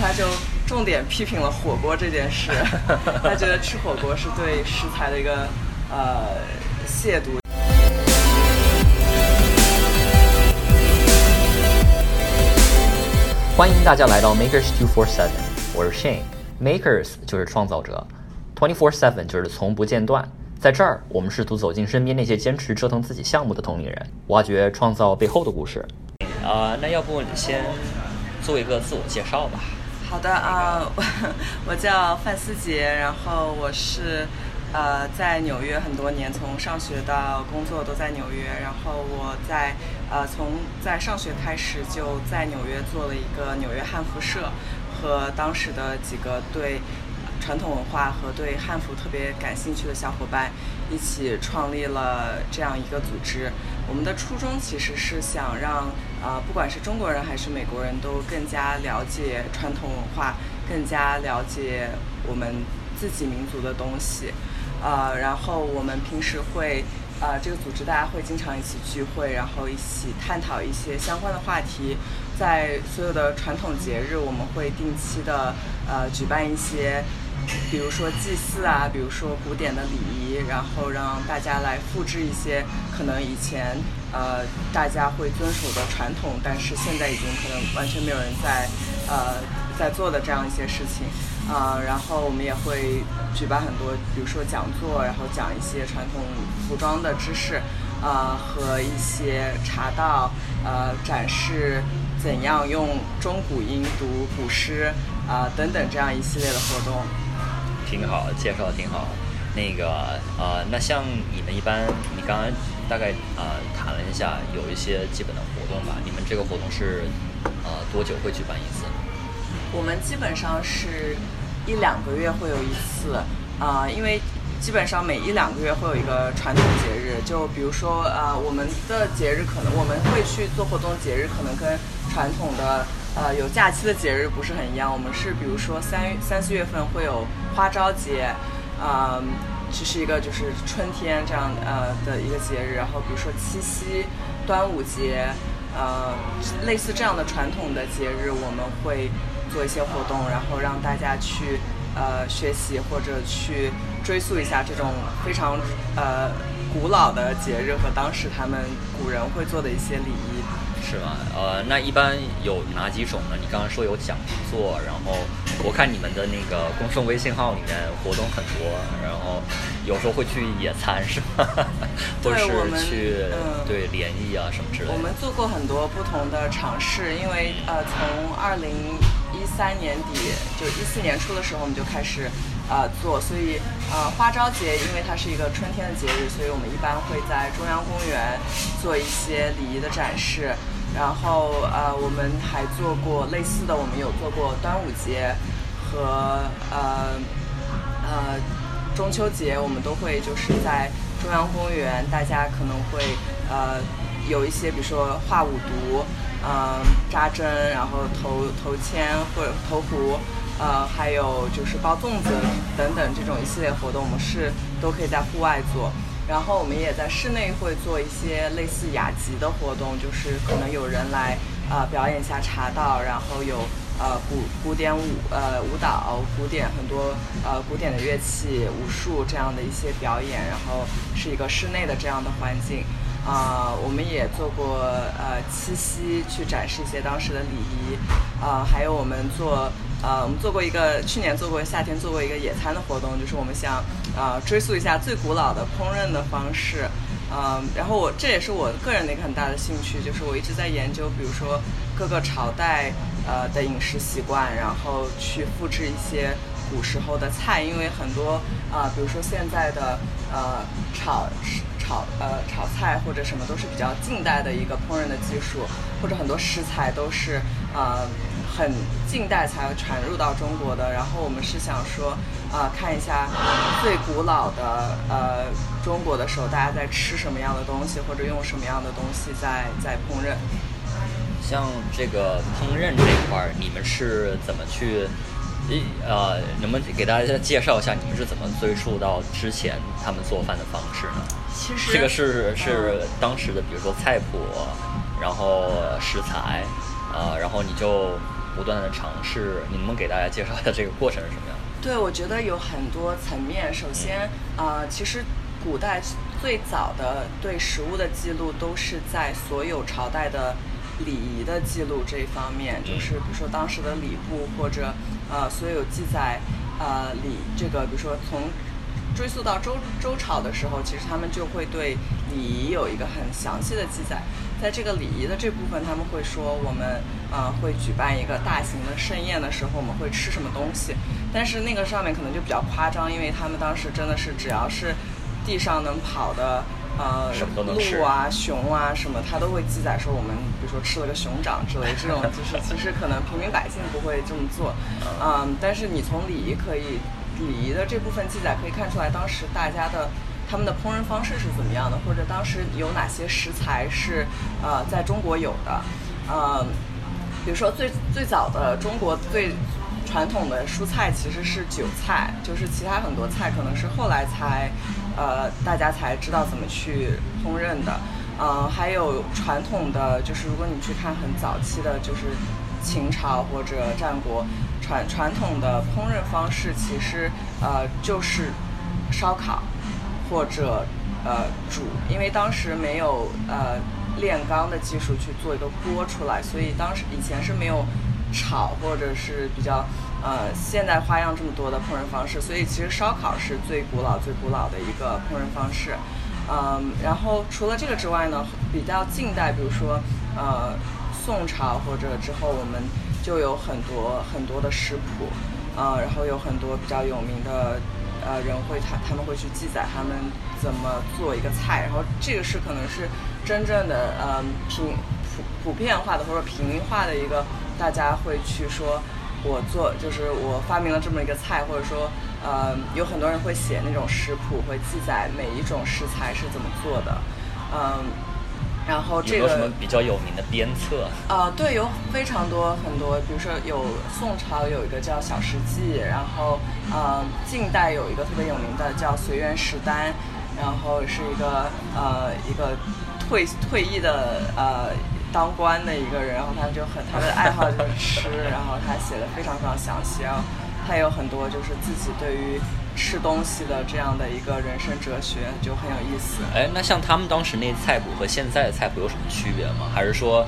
他就重点批评了火锅这件事，他觉得吃火锅是对食材的一个呃亵渎。欢迎大家来到 Makers Two Four Seven，我是 Shane。Makers 就是创造者，Twenty Four Seven 就是从不间断。在这儿，我们试图走进身边那些坚持折腾自己项目的同龄人，挖掘创造背后的故事。啊，那要不你先做一个自我介绍吧。好的啊，我叫范思杰，然后我是呃在纽约很多年，从上学到工作都在纽约。然后我在呃从在上学开始就在纽约做了一个纽约汉服社，和当时的几个对。传统文化和对汉服特别感兴趣的小伙伴一起创立了这样一个组织。我们的初衷其实是想让啊，不管是中国人还是美国人都更加了解传统文化，更加了解我们自己民族的东西。呃，然后我们平时会呃，这个组织大家会经常一起聚会，然后一起探讨一些相关的话题。在所有的传统节日，我们会定期的呃举办一些。比如说祭祀啊，比如说古典的礼仪，然后让大家来复制一些可能以前呃大家会遵守的传统，但是现在已经可能完全没有人在呃在做的这样一些事情啊。然后我们也会举办很多，比如说讲座，然后讲一些传统服装的知识啊和一些茶道，呃展示怎样用中古音读古诗啊等等这样一系列的活动。挺好，介绍的挺好。那个呃，那像你们一般，你刚刚大概呃谈了一下，有一些基本的活动吧。你们这个活动是呃多久会举办一次？我们基本上是一两个月会有一次啊，因为基本上每一两个月会有一个传统节日。就比如说呃，我们的节日可能我们会去做活动，节日可能跟传统的。呃，有假期的节日不是很一样。我们是比如说三三四月份会有花朝节，啊，这是一个就是春天这样呃的一个节日。然后比如说七夕、端午节，呃，类似这样的传统的节日，我们会做一些活动，然后让大家去呃学习或者去追溯一下这种非常呃古老的节日和当时他们古人会做的一些礼仪。是吗？呃，那一般有哪几种呢？你刚刚说有讲座，然后我看你们的那个公众微信号里面活动很多，然后有时候会去野餐，是吗？或者是去对联谊啊什么之类的。我们做过很多不同的尝试，因为呃，从二零一三年底就一四年初的时候，我们就开始呃做，所以呃花朝节因为它是一个春天的节日，所以我们一般会在中央公园做一些礼仪的展示。然后呃，我们还做过类似的，我们有做过端午节和呃呃中秋节，我们都会就是在中央公园，大家可能会呃有一些，比如说画五毒，嗯扎针，然后投投签或者投壶，呃还有就是包粽子等等这种一系列活动，我们是都可以在户外做。然后我们也在室内会做一些类似雅集的活动，就是可能有人来呃表演一下茶道，然后有呃古古典舞呃舞蹈，古典很多呃古典的乐器，武术这样的一些表演，然后是一个室内的这样的环境。啊，我们也做过呃七夕去展示一些当时的礼仪，啊，还有我们做。呃，我们做过一个，去年做过夏天做过一个野餐的活动，就是我们想，呃，追溯一下最古老的烹饪的方式，嗯，然后我这也是我个人的一个很大的兴趣，就是我一直在研究，比如说各个朝代呃的饮食习惯，然后去复制一些古时候的菜，因为很多啊，比如说现在的呃炒炒呃炒菜或者什么都是比较近代的一个烹饪的技术，或者很多食材都是呃。很近代才传入到中国的，然后我们是想说，啊，看一下最古老的呃中国的时候，大家在吃什么样的东西，或者用什么样的东西在在烹饪。像这个烹饪这块儿，你们是怎么去？一呃，能不能给大家介绍一下你们是怎么追溯到之前他们做饭的方式呢？其实这个是是当时的，比如说菜谱，然后食材，啊，然后你就。不断的尝试，你能不能给大家介绍一下这个过程是什么样？对，我觉得有很多层面。首先，呃，其实古代最早的对食物的记录都是在所有朝代的礼仪的记录这一方面，就是比如说当时的礼部或者呃所有记载呃礼这个，比如说从追溯到周周朝的时候，其实他们就会对礼仪有一个很详细的记载。在这个礼仪的这部分，他们会说我们呃会举办一个大型的盛宴的时候，我们会吃什么东西。但是那个上面可能就比较夸张，因为他们当时真的是只要是地上能跑的呃鹿啊、熊啊什么，它都会记载说我们比如说吃了个熊掌之类这种，就是其实可能平民百姓不会这么做。嗯，但是你从礼仪可以礼仪的这部分记载可以看出来，当时大家的。他们的烹饪方式是怎么样的？或者当时有哪些食材是呃在中国有的？呃，比如说最最早的中国最传统的蔬菜其实是韭菜，就是其他很多菜可能是后来才呃大家才知道怎么去烹饪的。嗯，还有传统的就是如果你去看很早期的，就是秦朝或者战国传传统的烹饪方式，其实呃就是烧烤。或者，呃，煮，因为当时没有呃炼钢的技术去做一个锅出来，所以当时以前是没有炒或者是比较呃现代花样这么多的烹饪方式，所以其实烧烤是最古老最古老的一个烹饪方式。嗯，然后除了这个之外呢，比较近代，比如说呃宋朝或者之后，我们就有很多很多的食谱，呃，然后有很多比较有名的。呃，人会他他们会去记载他们怎么做一个菜，然后这个是可能是真正的呃平普普遍化的或者平民化的一个，大家会去说，我做就是我发明了这么一个菜，或者说呃有很多人会写那种食谱，会记载每一种食材是怎么做的，嗯。然后这个有什么比较有名的鞭策？啊，对，有非常多很多，比如说有宋朝有一个叫《小食记》，然后呃，近代有一个特别有名的叫《随园食单》，然后是一个呃一个退退役的呃当官的一个人，然后他就很他的爱好就是吃，然后他写的非常非常详细，然后他有很多就是自己对于。吃东西的这样的一个人生哲学就很有意思。哎，那像他们当时那菜谱和现在的菜谱有什么区别吗？还是说，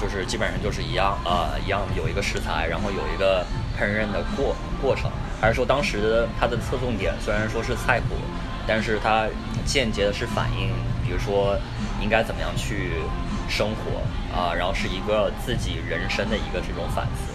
就是基本上就是一样啊，一样有一个食材，然后有一个烹饪的过过程？还是说当时它的侧重点虽然说是菜谱，但是它间接的是反映，比如说应该怎么样去生活啊，然后是一个自己人生的一个这种反思。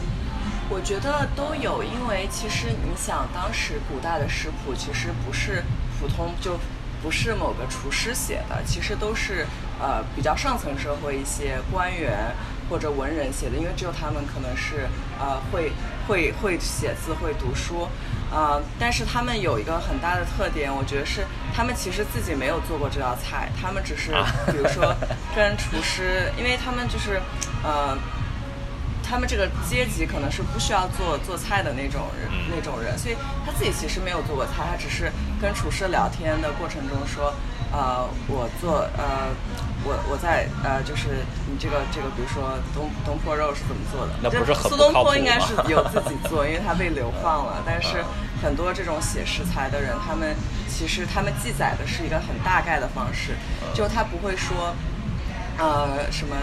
我觉得都有，因为其实你想，当时古代的食谱其实不是普通，就不是某个厨师写的，其实都是呃比较上层社会一些官员或者文人写的，因为只有他们可能是呃会会会写字会读书，呃，但是他们有一个很大的特点，我觉得是他们其实自己没有做过这道菜，他们只是比如说 跟厨师，因为他们就是呃。他们这个阶级可能是不需要做做菜的那种人，那种人，所以他自己其实没有做过菜，他只是跟厨师聊天的过程中说，呃，我做，呃，我我在，呃，就是你这个这个，比如说东东坡肉是怎么做的？那不是很苏东坡应该是有自己做，因为他被 流放了。但是很多这种写食材的人，他们其实他们记载的是一个很大概的方式，就他不会说，呃，什么。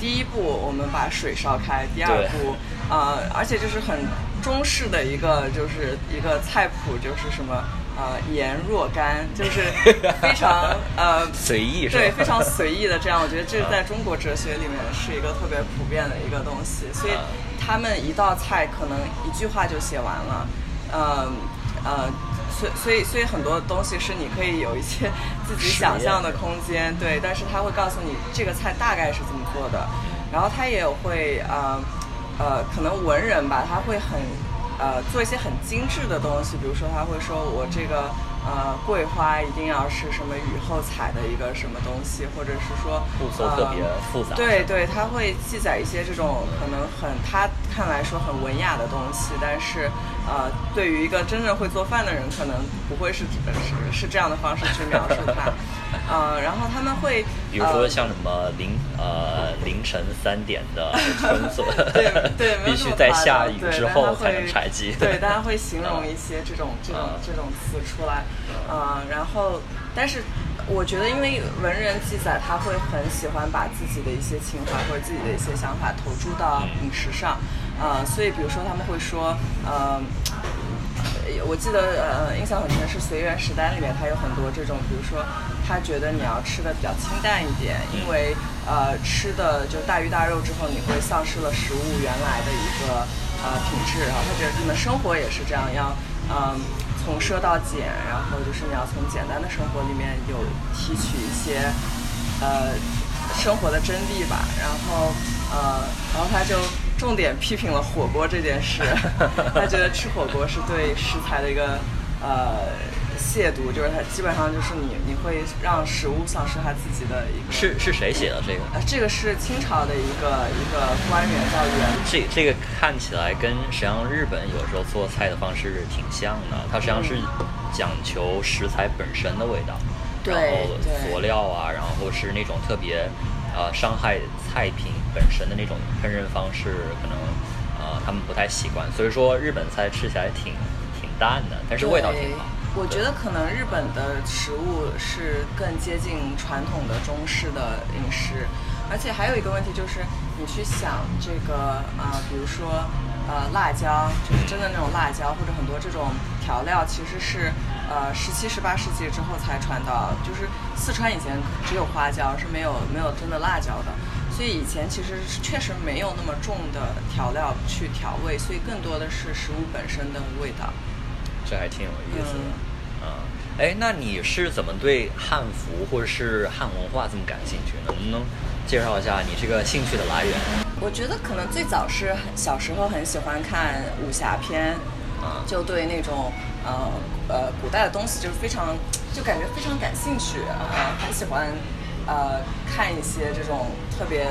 第一步，我们把水烧开。第二步，呃，而且就是很中式的一个，就是一个菜谱，就是什么呃盐若干，就是 非常呃随意，对，非常随意的这样。我觉得这是在中国哲学里面是一个特别普遍的一个东西，所以他们一道菜可能一句话就写完了，嗯呃。所所以所以很多东西是你可以有一些 自己想象的空间，对，但是他会告诉你这个菜大概是怎么做的，然后他也会呃呃可能文人吧，他会很呃做一些很精致的东西，比如说他会说我这个呃桂花一定要是什么雨后采的一个什么东西，或者是说步骤特别复杂，对对，他会记载一些这种可能很他看来说很文雅的东西，但是呃，对于一个真正会做饭的人，可能不会是是是这样的方式去描述它。呃，然后他们会，比如说像什么凌呃凌晨三点的 对对，必须在下雨之后才能采集。对，大家会 形容一些这种这种这种词出来，呃，然后但是我觉得，因为文人记载，他会很喜欢把自己的一些情怀或者自己的一些想法投注到饮食上，呃，所以比如说他们会说，呃。我记得呃，印象很深是《随缘食单》里面，它有很多这种，比如说，他觉得你要吃的比较清淡一点，因为呃，吃的就大鱼大肉之后，你会丧失了食物原来的一个呃品质。然后他觉得你们生活也是这样，要嗯从奢到俭，然后就是你要从简单的生活里面有提取一些呃生活的真谛吧。然后呃，然后他就。重点批评了火锅这件事，他觉得吃火锅是对食材的一个呃亵渎，就是他基本上就是你你会让食物丧失它自己的一个。是是谁写的这个？呃，这个是清朝的一个一个官员叫袁。这这个看起来跟实际上日本有时候做菜的方式挺像的，它实际上是讲求食材本身的味道，然后佐料啊，然后是那种特别。呃，伤害菜品本身的那种烹饪方式，可能呃他们不太习惯，所以说日本菜吃起来挺挺淡的，但是味道挺好。我觉得可能日本的食物是更接近传统的中式的饮食，而且还有一个问题就是，你去想这个啊，比如说呃辣椒，就是真的那种辣椒，或者很多这种调料，其实是。呃，十七、十八世纪之后才传到，就是四川以前只有花椒，是没有没有真的辣椒的，所以以前其实确实没有那么重的调料去调味，所以更多的是食物本身的味道。这还挺有意思的，嗯，哎，那你是怎么对汉服或者是汉文化这么感兴趣？能不能介绍一下你这个兴趣的来源？我觉得可能最早是小时候很喜欢看武侠片，啊，就对那种。呃呃，古代的东西就是非常，就感觉非常感兴趣，呃，很喜欢，呃，看一些这种特别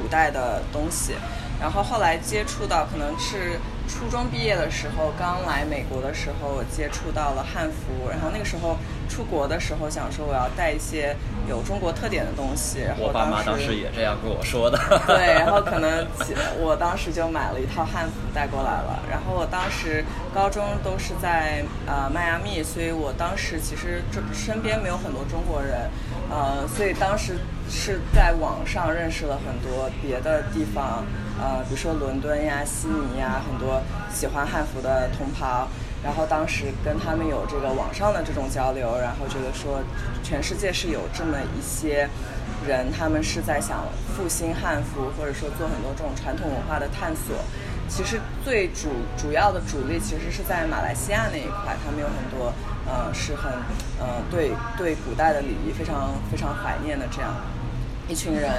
古代的东西。然后后来接触到，可能是初中毕业的时候，刚来美国的时候接触到了汉服。然后那个时候出国的时候，想说我要带一些有中国特点的东西。然后我爸妈当时也这样跟我说的。对，然后可能我当时就买了一套汉服带过来了。然后我当时高中都是在呃迈阿密，所以我当时其实这身边没有很多中国人，呃，所以当时是在网上认识了很多别的地方。呃，比如说伦敦呀、悉尼呀，很多喜欢汉服的同袍，然后当时跟他们有这个网上的这种交流，然后觉得说，全世界是有这么一些人，他们是在想复兴汉服，或者说做很多这种传统文化的探索。其实最主主要的主力其实是在马来西亚那一块，他们有很多呃是很呃对对古代的礼仪非常非常怀念的这样一群人。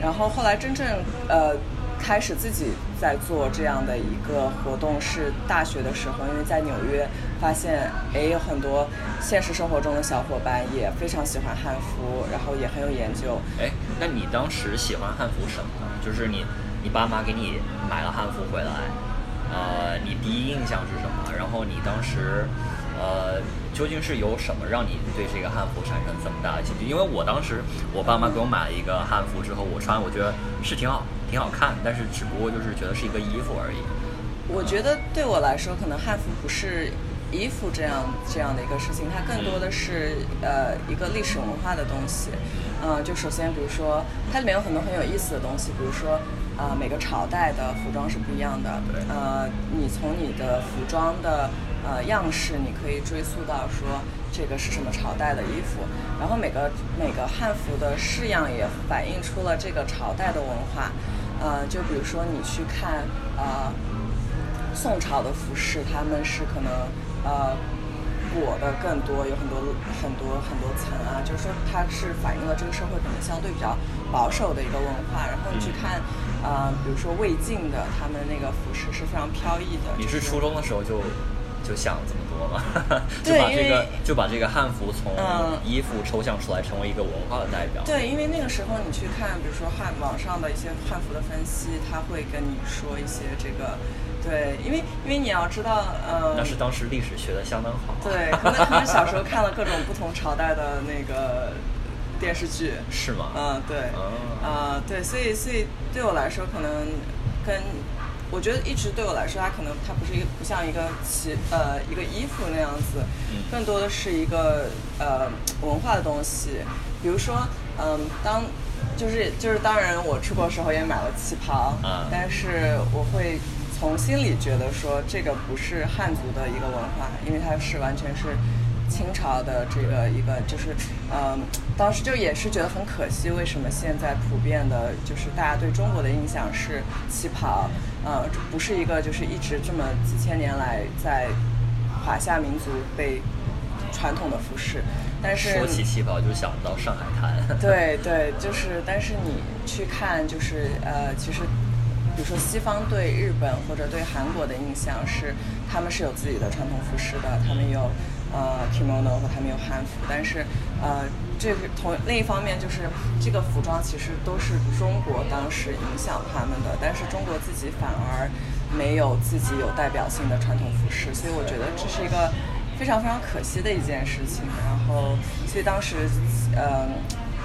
然后后来真正呃。开始自己在做这样的一个活动是大学的时候，因为在纽约发现，哎，有很多现实生活中的小伙伴也非常喜欢汉服，然后也很有研究。哎，那你当时喜欢汉服什么呢？就是你，你爸妈给你买了汉服回来，呃，你第一印象是什么？然后你当时，呃。究竟是有什么让你对这个汉服产生这么大的兴趣？因为我当时我爸妈给我买了一个汉服之后，我穿我觉得是挺好，挺好看，但是只不过就是觉得是一个衣服而已。我觉得对我来说，可能汉服不是衣服这样这样的一个事情，它更多的是呃一个历史文化的东西。嗯，就首先比如说它里面有很多很有意思的东西，比如说呃每个朝代的服装是不一样的。呃，你从你的服装的。呃，样式你可以追溯到说这个是什么朝代的衣服，然后每个每个汉服的式样也反映出了这个朝代的文化。呃，就比如说你去看呃宋朝的服饰，他们是可能呃裹的更多，有很多很多很多层啊，就是说它是反映了这个社会可能相对比较保守的一个文化。然后你去看呃，比如说魏晋的，他们那个服饰是非常飘逸的。你是初中的时候就。就想这么多嘛，就把这个就把这个汉服从衣服抽象出来，成为一个文化的代表。对，因为那个时候你去看，比如说汉网上的一些汉服的分析，他会跟你说一些这个，对，因为因为你要知道，呃，那是当时历史学的相当好。对，可能可能小时候看了各种不同朝代的那个电视剧。是吗？嗯，对，啊，对，所以所以对我来说，可能跟。我觉得一直对我来说，它可能它不是一个不像一个旗呃一个衣服那样子，更多的是一个呃文化的东西。比如说，嗯，当就是就是当然我出国时候也买了旗袍，但是我会从心里觉得说这个不是汉族的一个文化，因为它是完全是。清朝的这个一个就是，嗯，当时就也是觉得很可惜，为什么现在普遍的，就是大家对中国的印象是旗袍，呃，不是一个就是一直这么几千年来在华夏民族被传统的服饰。但是说起旗袍，就想到上海滩。对对，就是，但是你去看，就是呃，其实，比如说西方对日本或者对韩国的印象是，他们是有自己的传统服饰的，他们有。，kimono 和他们有汉服，但是，呃，这个同另一方面就是这个服装其实都是中国当时影响他们的，但是中国自己反而没有自己有代表性的传统服饰，所以我觉得这是一个非常非常可惜的一件事情。然后，所以当时，呃，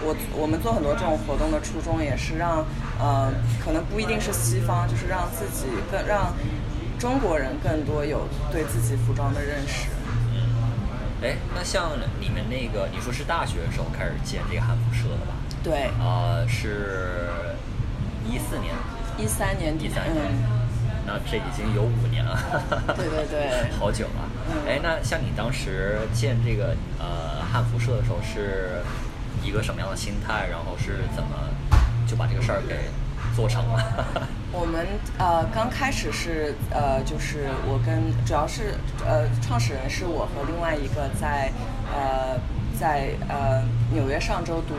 我我们做很多这种活动的初衷也是让，呃，可能不一定是西方，就是让自己更让中国人更多有对自己服装的认识。哎，那像你们那个，你说是大学的时候开始建这个汉服社的吧？对。呃，是一四年。一三年底。三年。那这已经有五年了。对对对。好久了。哎，那像你当时建这个呃汉服社的时候，是一个什么样的心态？然后是怎么就把这个事儿给做成了？我们呃刚开始是呃就是我跟主要是呃创始人是我和另外一个在呃在呃纽约上周读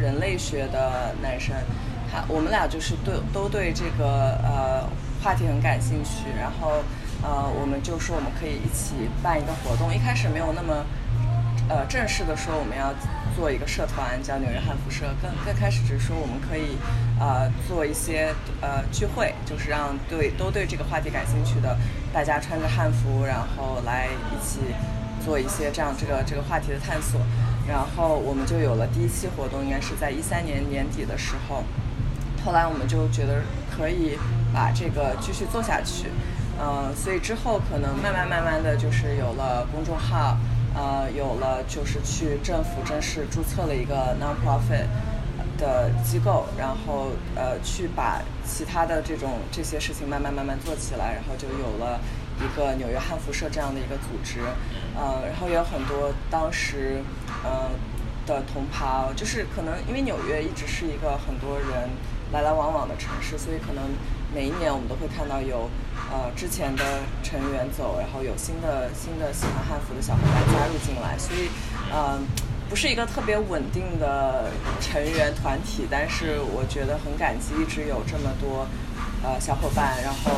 人类学的男生，他我们俩就是对都对这个呃话题很感兴趣，然后呃我们就说我们可以一起办一个活动，一开始没有那么呃正式的说我们要。做一个社团叫纽约汉服社，更更开始只是说我们可以，呃，做一些呃聚会，就是让对都对这个话题感兴趣的大家穿着汉服，然后来一起做一些这样这个这个话题的探索。然后我们就有了第一期活动，应该是在一三年年底的时候。后来我们就觉得可以把这个继续做下去，嗯，所以之后可能慢慢慢慢的就是有了公众号。呃，有了就是去政府正式注册了一个 non-profit 的机构，然后呃去把其他的这种这些事情慢慢慢慢做起来，然后就有了一个纽约汉服社这样的一个组织，呃，然后也有很多当时呃的同袍，就是可能因为纽约一直是一个很多人来来往往的城市，所以可能每一年我们都会看到有。呃，之前的成员走，然后有新的新的喜欢汉服的小伙伴加入进来，所以，嗯，不是一个特别稳定的成员团体，但是我觉得很感激，一直有这么多呃小伙伴，然后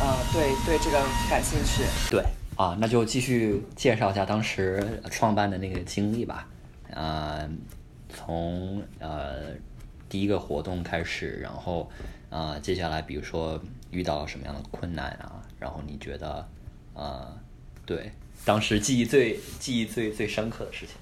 呃对对这个感兴趣。对啊，那就继续介绍一下当时创办的那个经历吧。呃，从呃第一个活动开始，然后呃接下来比如说。遇到了什么样的困难啊？然后你觉得，呃，对，当时记忆最记忆最最深刻的事情。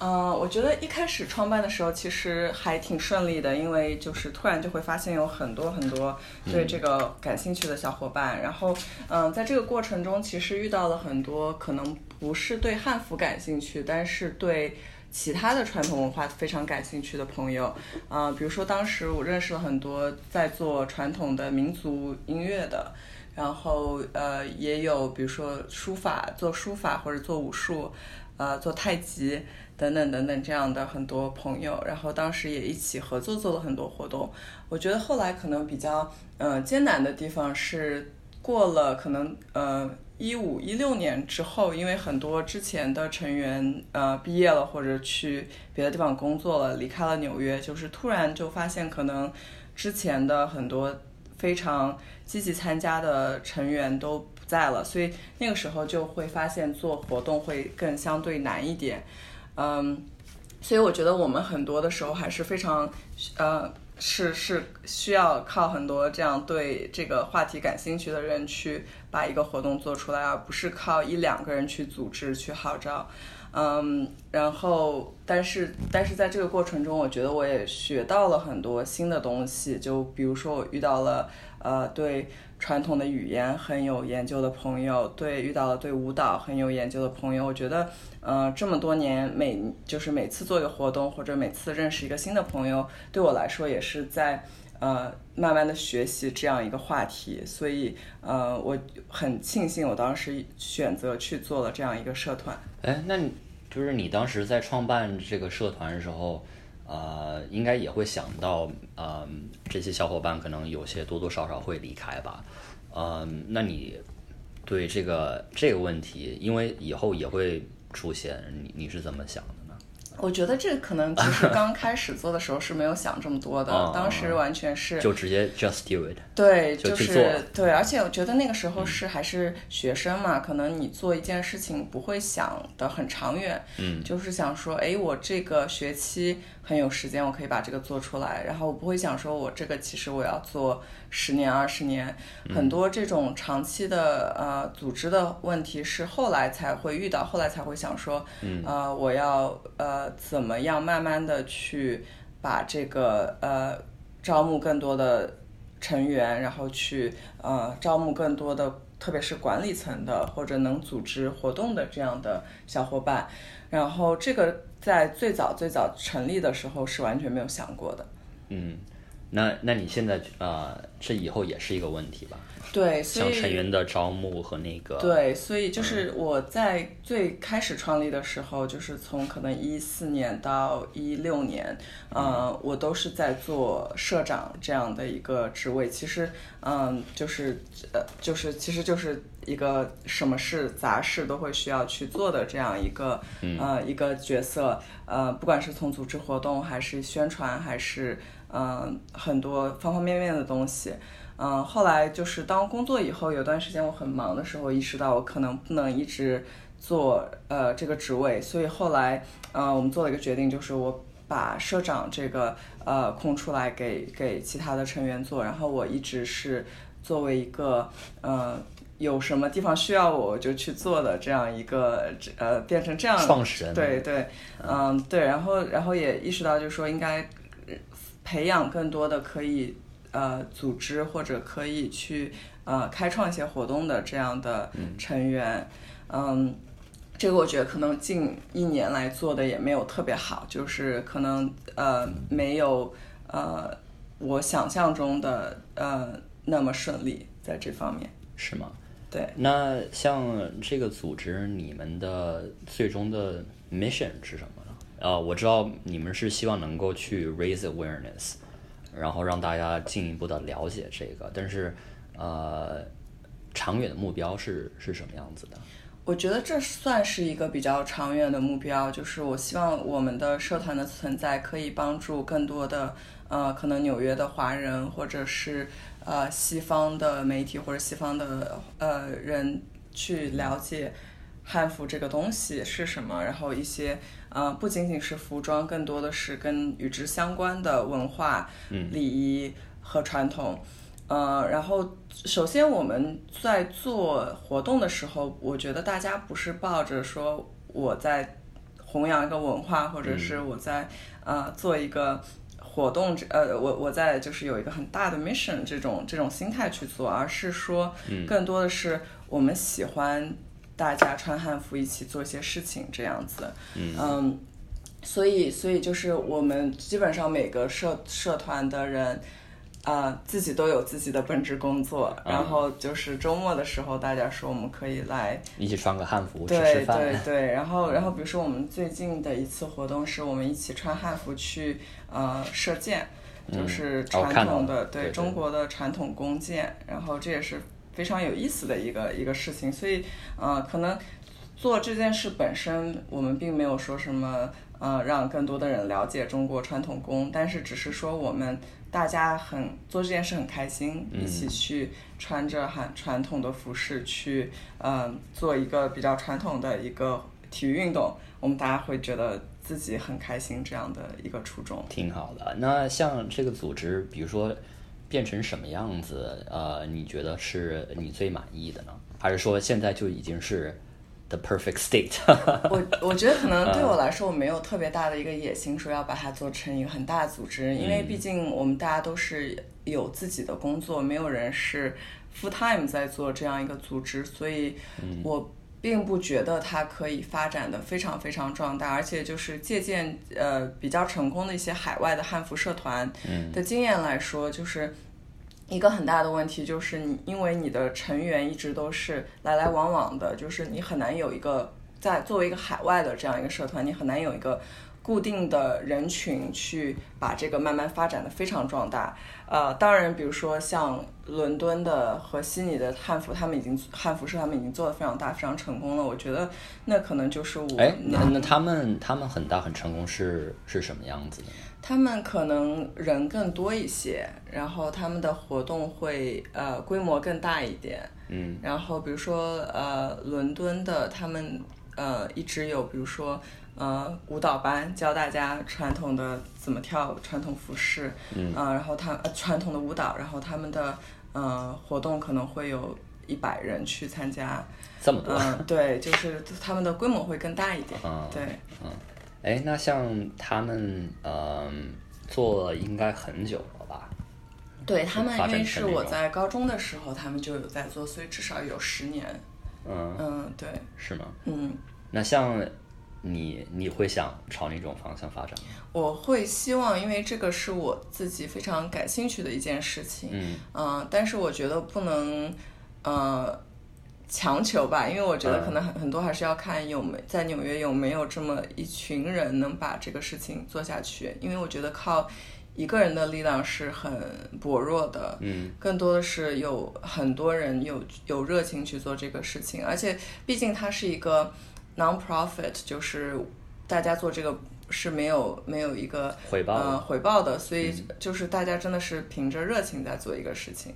嗯，我觉得一开始创办的时候其实还挺顺利的，因为就是突然就会发现有很多很多对这个感兴趣的小伙伴。然后，嗯，在这个过程中，其实遇到了很多可能不是对汉服感兴趣，但是对。其他的传统文化非常感兴趣的朋友，啊，比如说当时我认识了很多在做传统的民族音乐的，然后呃也有比如说书法做书法或者做武术，呃做太极等等等等这样的很多朋友，然后当时也一起合作做了很多活动。我觉得后来可能比较呃艰难的地方是过了可能呃。一五一六年之后，因为很多之前的成员呃毕业了或者去别的地方工作了，离开了纽约，就是突然就发现可能之前的很多非常积极参加的成员都不在了，所以那个时候就会发现做活动会更相对难一点。嗯，所以我觉得我们很多的时候还是非常呃。是是需要靠很多这样对这个话题感兴趣的人去把一个活动做出来，而不是靠一两个人去组织去号召。嗯，然后但是但是在这个过程中，我觉得我也学到了很多新的东西。就比如说我遇到了呃对传统的语言很有研究的朋友，对遇到了对舞蹈很有研究的朋友。我觉得呃这么多年每就是每次做一个活动或者每次认识一个新的朋友，对我来说也是在呃慢慢的学习这样一个话题。所以呃我很庆幸我当时选择去做了这样一个社团。哎，那你就是你当时在创办这个社团的时候，呃，应该也会想到，呃，这些小伙伴可能有些多多少少会离开吧，呃，那你对这个这个问题，因为以后也会出现，你你是怎么想的？我觉得这可能其实 刚开始做的时候是没有想这么多的，当时完全是就直接 just do it，对，就是对，而且我觉得那个时候是还是学生嘛，可能你做一件事情不会想的很长远，嗯，就是想说，哎，我这个学期很有时间，我可以把这个做出来，然后我不会想说我这个其实我要做。十年二十年，很多这种长期的呃组织的问题是后来才会遇到，后来才会想说，呃，我要呃怎么样慢慢的去把这个呃招募更多的成员，然后去呃招募更多的，特别是管理层的或者能组织活动的这样的小伙伴，然后这个在最早最早成立的时候是完全没有想过的，嗯。那那你现在呃，这以后也是一个问题吧？对，像成员的招募和那个对，所以就是我在最开始创立的时候，就是从可能一四年到一六年，呃，我都是在做社长这样的一个职位。其实，嗯，就是呃，就是其实就是一个什么事杂事都会需要去做的这样一个呃一个角色。呃，不管是从组织活动，还是宣传，还是嗯，很多方方面面的东西，嗯，后来就是当工作以后，有段时间我很忙的时候，意识到我可能不能一直做呃这个职位，所以后来，呃，我们做了一个决定，就是我把社长这个呃空出来给给其他的成员做，然后我一直是作为一个呃有什么地方需要我就去做的这样一个呃变成这样创始人，对对，嗯对，然后然后也意识到就是说应该。培养更多的可以呃组织或者可以去呃开创一些活动的这样的成员，嗯，这个我觉得可能近一年来做的也没有特别好，就是可能呃没有呃我想象中的呃那么顺利在这方面。是吗？对。那像这个组织，你们的最终的 mission 是什么？呃，我知道你们是希望能够去 raise awareness，然后让大家进一步的了解这个，但是呃，长远的目标是是什么样子的？我觉得这算是一个比较长远的目标，就是我希望我们的社团的存在可以帮助更多的呃，可能纽约的华人或者是呃西方的媒体或者西方的呃人去了解汉服这个东西是什么，然后一些。呃，不仅仅是服装，更多的是跟与之相关的文化、礼仪和传统。呃，然后首先我们在做活动的时候，我觉得大家不是抱着说我在弘扬一个文化，或者是我在呃做一个活动，呃，我我在就是有一个很大的 mission 这种这种心态去做，而是说更多的是我们喜欢。大家穿汉服一起做一些事情，这样子，嗯，所以，所以就是我们基本上每个社社团的人，啊，自己都有自己的本职工作，然后就是周末的时候，大家说我们可以来一起穿个汉服吃吃饭，对对。对，然后，然后比如说我们最近的一次活动是我们一起穿汉服去呃射箭，就是传统的对中国的传统弓箭，然后这也是。非常有意思的一个一个事情，所以，呃，可能做这件事本身，我们并没有说什么呃让更多的人了解中国传统工，但是只是说我们大家很做这件事很开心，一起去穿着很传统的服饰去呃做一个比较传统的一个体育运动，我们大家会觉得自己很开心这样的一个初衷。挺好的。那像这个组织，比如说变成什么样子，呃，你觉得是你最满意的呢？还是说现在就已经是 the perfect state？我我觉得可能对我来说，我没有特别大的一个野心，说要把它做成一个很大的组织，因为毕竟我们大家都是有自己的工作，没有人是 full time 在做这样一个组织，所以我并不觉得它可以发展的非常非常壮大，而且就是借鉴呃比较成功的一些海外的汉服社团的经验来说，就是。一个很大的问题就是你，因为你的成员一直都是来来往往的，就是你很难有一个在作为一个海外的这样一个社团，你很难有一个固定的人群去把这个慢慢发展的非常壮大。呃，当然，比如说像伦敦的和悉尼的汉服，他们已经汉服社他们已经做的非常大、非常成功了。我觉得那可能就是我哎，那那他们他们很大很成功是是什么样子的？他们可能人更多一些，然后他们的活动会呃规模更大一点，嗯，然后比如说呃伦敦的他们呃一直有比如说呃舞蹈班教大家传统的怎么跳传统服饰，嗯，呃然后他呃传统的舞蹈，然后他们的呃活动可能会有一百人去参加，这么多，嗯、对，就是他们的规模会更大一点，嗯对。嗯哎，那像他们呃做应该很久了吧？对他们，因为是我在高中的时候，他们就有在做，所以至少有十年。嗯，嗯，对，是吗？嗯，那像你你会想朝哪种方向发展？我会希望，因为这个是我自己非常感兴趣的一件事情。嗯嗯，但是我觉得不能，呃，强求吧，因为我觉得嗯可能很很多还是要看有没在纽约有没有这么一群人能把这个事情做下去，因为我觉得靠一个人的力量是很薄弱的，嗯更多的是有很多人有有热情去做这个事情，而且毕竟它是一个 non-profit，就是大家做这个是没有没有一个回报的呃回报的，所以就是大家真的是凭着热情在做一个事情，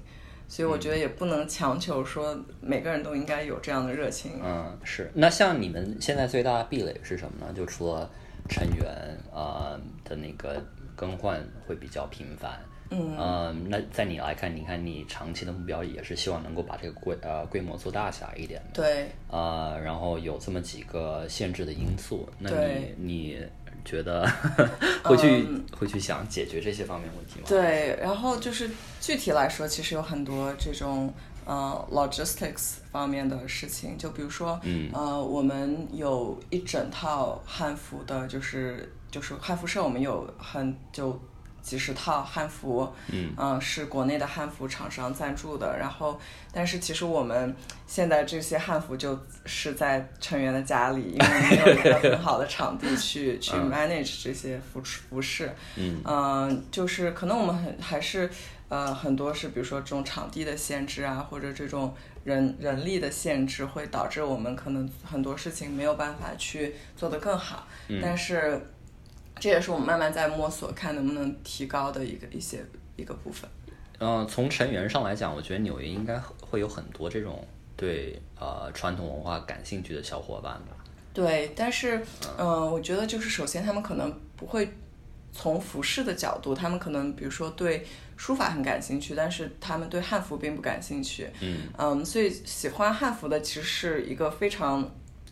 所以我觉得也不能强求说每个人都应该有这样的热情。嗯，是。那像你们现在最大的壁垒是什么呢？就除了成员呃的那个更换会比较频繁。嗯。那在你来看，你看你长期的目标也是希望能够把这个规呃规模做大起来一点的。对，呃，然后有这么几个限制的因素，那你你觉得 会去、会去想解决这些方面问题吗？对，然后就是具体来说，其实有很多这种呃 logistics 方面的事情，就比如说，嗯。呃，我们有一整套汉服的，就是就是汉服社，我们有很就几十套汉服，嗯。呃是国内的汉服厂商赞助的，然后但是其实我们现在这些汉服就是在成员的家里，因为没有一个很好的场地去 去 manage 这些服服饰，嗯。嗯，就是可能我们很还是呃很多是比如说这种场地的限制啊，或者这种人人力的限制，会导致我们可能很多事情没有办法去做得更好。但是这也是我们慢慢在摸索，看能不能提高的一个一些一个部分。嗯、从成员上来讲，我觉得纽约应该会有很多这种对呃传统文化感兴趣的小伙伴吧。对，但是嗯、呃我觉得就是首先他们可能不会从服饰的角度，他们可能比如说对书法很感兴趣，但是他们对汉服并不感兴趣。嗯嗯，所以喜欢汉服的其实是一个非常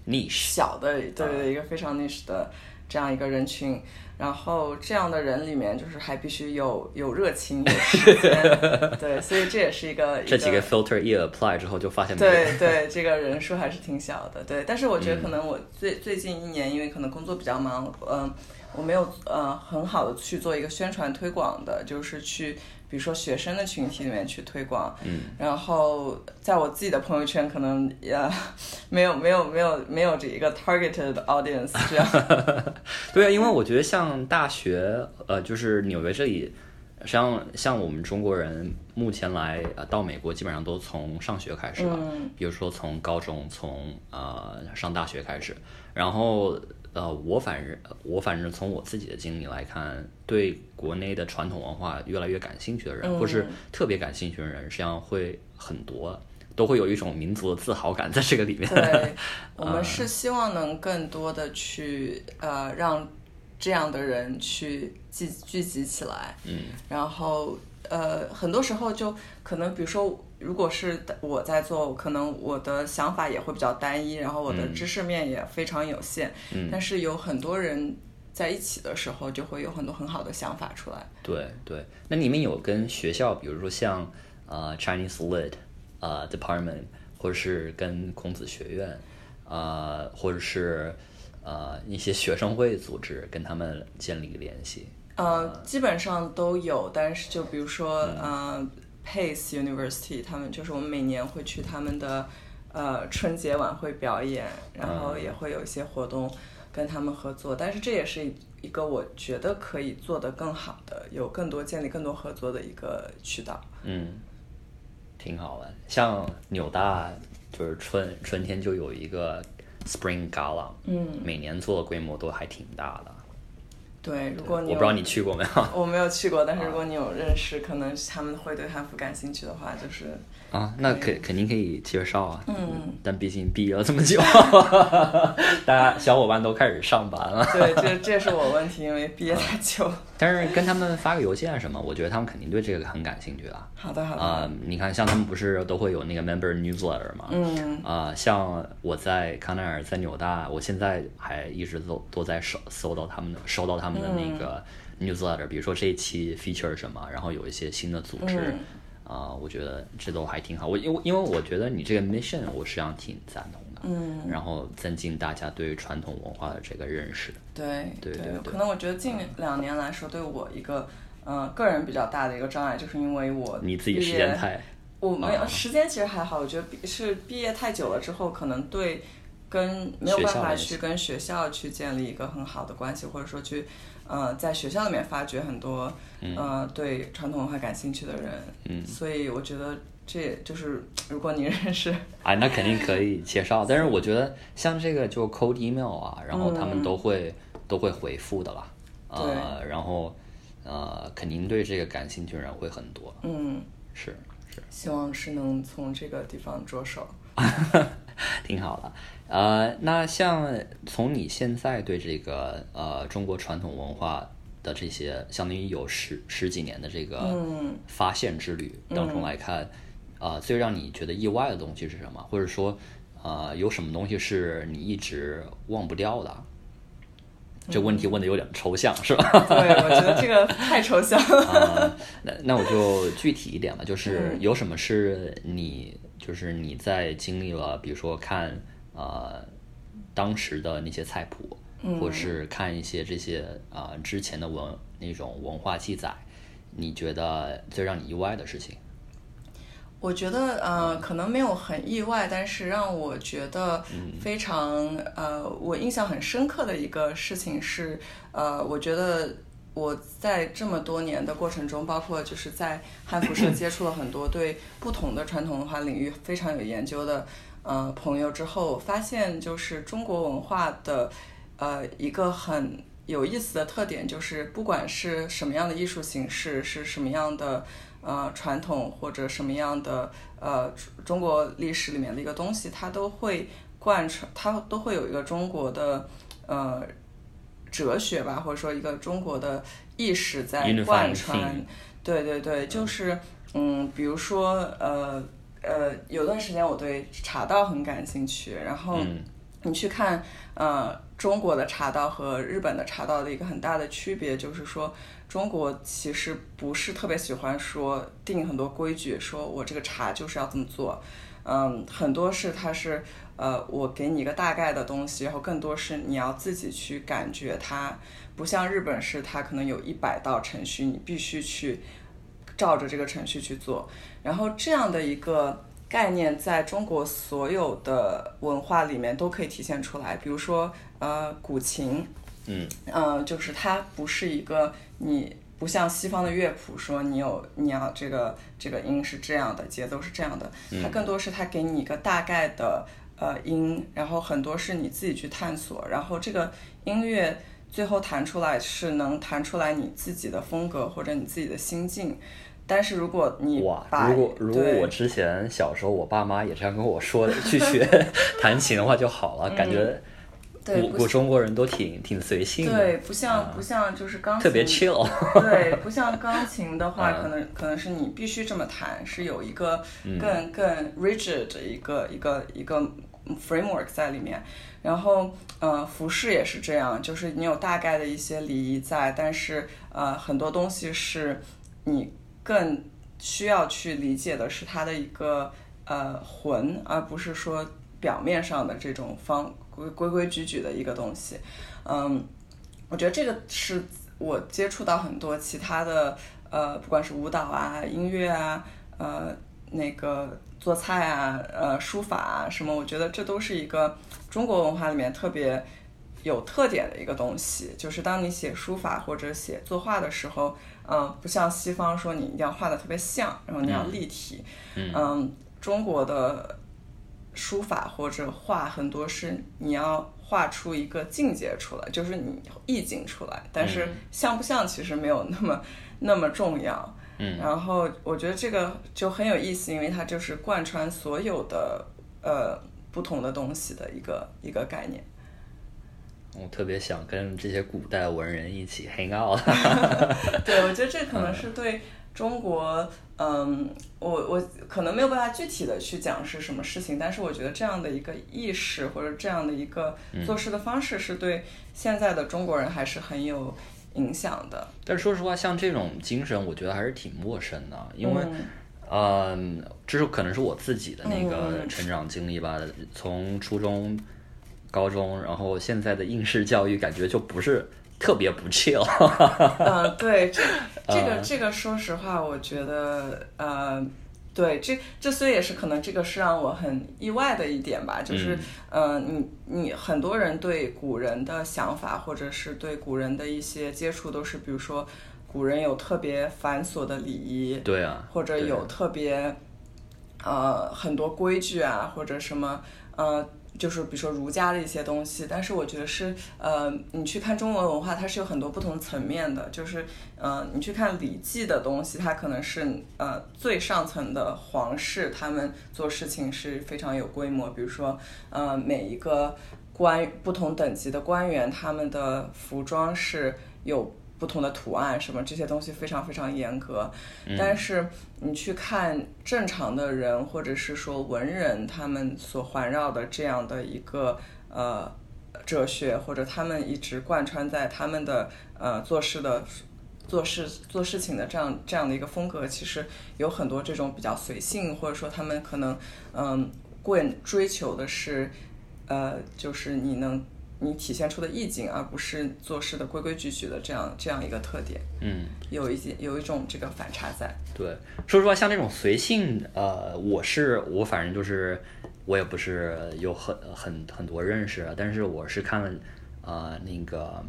，niche，小的，对对对，一个非常 niche 的这样一个人群。然后这样的人里面，就是还必须有有热情、有时间，对，所以这也是一个这几个 filter 一 apply 之后，就发现对对，这个人数还是挺小的，对。但是我嗯觉得可能我最、最近一年，因为可能工作比较忙，嗯、我没有呃很好的去做一个宣传推广的，就是去比如说学生的群体里面去推广，嗯，然后在我自己的朋友圈可能也 没有没有没有没有这一个 targeted audience 这样，对啊，因为我觉得像大学，呃，就是纽约这里，实际上像我们中国人目前来呃到美国，基本上都从上学开始吧，比如说从高中，从呃上大学开始，然后呃我反正我反正从我自己的经历来看，对国内的传统文化越来越感兴趣的人，或是特别感兴趣的人，实际上会很多。都会有一种民族的自豪感在这个里面。对，我们是希望能更多的去呃让这样的人去聚聚集起来。嗯。然后呃很多时候就可能比如说如果是我在做，可能我的想法也会比较单一，然后我的知识面也非常有限。嗯。但是有很多人在一起的时候，就会有很多很好的想法出来。对对，那你们有跟学校，比如说像呃 Chinese Lit。呃，department，或者是跟孔子学院，呃，或者是呃一些学生会组织，跟他们建立联系。呃，基本上都有，但是就比如说，呃，Pace University，他们就是我们每年会去他们的呃春节晚会表演，然后也会有一些活动跟他们合作。但是这也是一个我觉得可以做得更好的，有更多建立更多合作的一个渠道。嗯。挺好的，像纽大就是春春天就有一个 Spring Gala，嗯，每年做的规模都还挺大的。对，如果你我不知道你去过没有，我没有去过，但是如果你有认识，可能他们会对汉服感兴趣的话，就是。啊，那肯肯定可以介绍啊。嗯，但毕竟毕业了这么久，大家小伙伴都开始上班了。对，这这是我问题，因为毕业太久。但是跟他们发个邮件什么，我觉得他们肯定对这个很感兴趣啊。好的，好的。啊，你看，像他们不是都会有那个 member newsletter 吗？嗯。啊，像我在康奈尔，在纽大，我现在还一直都都在收搜到他们的收到他们的那个 newsletter，比如说这一期 feature 什么，然后有一些新的组织。啊，我觉得这都还挺好。我因为因为我觉得你这个 mission 我实际上挺赞同的。嗯。然后增进大家对传统文化的这个认识。对对对。可能我觉得近两年来说，对我一个呃个人比较大的一个障碍，就是因为我你自己时间太，我没有时间其实还好。我觉得是毕业太久了之后，可能对跟没有办法去跟学校去建立一个很好的关系，或者说去。呃，在学校里面发掘很多呃对传统文化感兴趣的人，嗯，所以我觉得这就是如果你认识，哎，那肯定可以介绍。但是我觉得像这个就 cold email 啊，然后他们都会都会回复的啦，呃，然后呃肯定对这个感兴趣的人会很多，嗯，是是，希望是能从这个地方着手，挺好的。呃，那像从你现在对这个呃中国传统文化的这些，相当于有十十几年的这个发现之旅当中来看，啊，最让你觉得意外的东西是什么？或者说，呃，有什么东西是你一直忘不掉的？这问题问的有点抽象，是吧？对，我觉得这个太抽象了。那那我就具体一点吧，就是有什么是你，就是你在经历了，比如说看。呃，当时的那些菜谱，或是看一些这些啊之前的文那种文化记载，你觉得最让你意外的事情？我觉得呃，可能没有很意外，但是让我觉得非常呃，我印象很深刻的一个事情是，呃，我觉得我在这么多年的过程中，包括就是在汉服社接触了很多对不同的传统文化领域非常有研究的。呃，朋友之后发现，就是中国文化的，呃，一个很有意思的特点，就是不管是什么样的艺术形式，是什么样的呃传统或者什么样的呃中国历史里面的一个东西，它都会贯穿，它都会有一个中国的呃哲学吧，或者说一个中国的意识在贯穿。对对对，就是嗯，比如说呃。呃，有段时间我对茶道很感兴趣，然后你去看，呃，中国的茶道和日本的茶道的一个很大的区别，就是说中国其实不是特别喜欢说定很多规矩，说我这个茶就是要这么做，嗯，很多是它是呃，我给你一个大概的东西，然后更多是你要自己去感觉它，不像日本是它可能有一百道程序，你必须去。照着这个程序去做，然后这样的一个概念在中国所有的文化里面都可以体现出来。比如说，呃，古琴，嗯，呃，就是它不是一个你。不像西方的乐谱说你有你要这个这个音是这样的，节奏是这样的，它更多是它给你一个大概的呃音，然后很多是你自己去探索，然后这个音乐最后弹出来是能弹出来你自己的风格或者你自己的心境。但是如果你哇，如果如果我之前小时候我爸妈也这样跟我说的，去学 弹琴的话就好了，感觉嗯对不古古中国人都挺挺随性的，对不像不像就是钢琴特别 chill。对，不像钢琴的话，嗯可能可能是你必须这么弹，是有一个嗯更更 rigid 的一个一个一个 framework 在里面。然后呃，服饰也是这样，就是你有大概的一些礼仪在，但是呃，很多东西是你更需要去理解的是它的一个呃魂，而不是说表面上的这种方规规规矩矩的一个东西。嗯，我觉得这个是我接触到很多其他的呃，不管是舞蹈啊、音乐啊、呃那个做菜啊、呃书法啊什么，我觉得这都是一个中国文化里面特别有特点的一个东西。就是当你写书法或者写作画的时候，嗯、不像西方说你一定要画的特别像，然后你要立体，嗯中国的书法或者画很多是你要画出一个境界出来，就是你意境出来，但是像不像其实没有那么那么重要。嗯，然后我觉得这个就很有意思，因为它就是贯穿所有的呃不同的东西的一个一个概念。我特别想跟这些古代文人一起 hang out。对，我觉得这可能是对中国，嗯，我我可能没有办法具体的去讲是什么事情，但是我觉得这样的一个意识或者这样的一个做事的方式，是对现在的中国人还是很有影响的。但说实话，像这种精神，我觉得还是挺陌生的，因为，嗯嗯，这是可能是我自己的那个嗯成长经历吧。从初中、高中，然后现在的应试教育，感觉就不是特别不 chill。嗯，对，这 这个这个，说实话，我觉得，呃，对，这这所以也是可能这个是让我很意外的一点吧，就是，呃，你你很多人对古人的想法，或者是对古人的一些接触，都是比如说古人有特别繁琐的礼仪，对啊，或者有特别呃很多规矩啊，或者什么呃，就是比如说儒家的一些东西。但是我觉得是呃，你去看中国文化，它是有很多不同层面的。就是呃，你去看《礼记》的东西，它可能是呃最上层的皇室，他们做事情是非常有规模。比如说呃，每一个官不同等级的官员，他们的服装是有。不同的图案什么这些东西非常非常严格，但是你去看正常的人或者是说文人，他们所环绕的这样的一个呃哲学，或者他们一直贯穿在他们的呃做事的做事做事情的这样这样的一个风格，其实有很多这种比较随性，或者说他们可能嗯更追求的是呃就是你能。你体现出的意境，而不是做事的规规矩矩的这样这样一个特点，嗯，有一些有一种这个反差在。对，说实话，像这种随性，呃，我是我反正就是我也不是有很很很多认识，但是我是看了呃那个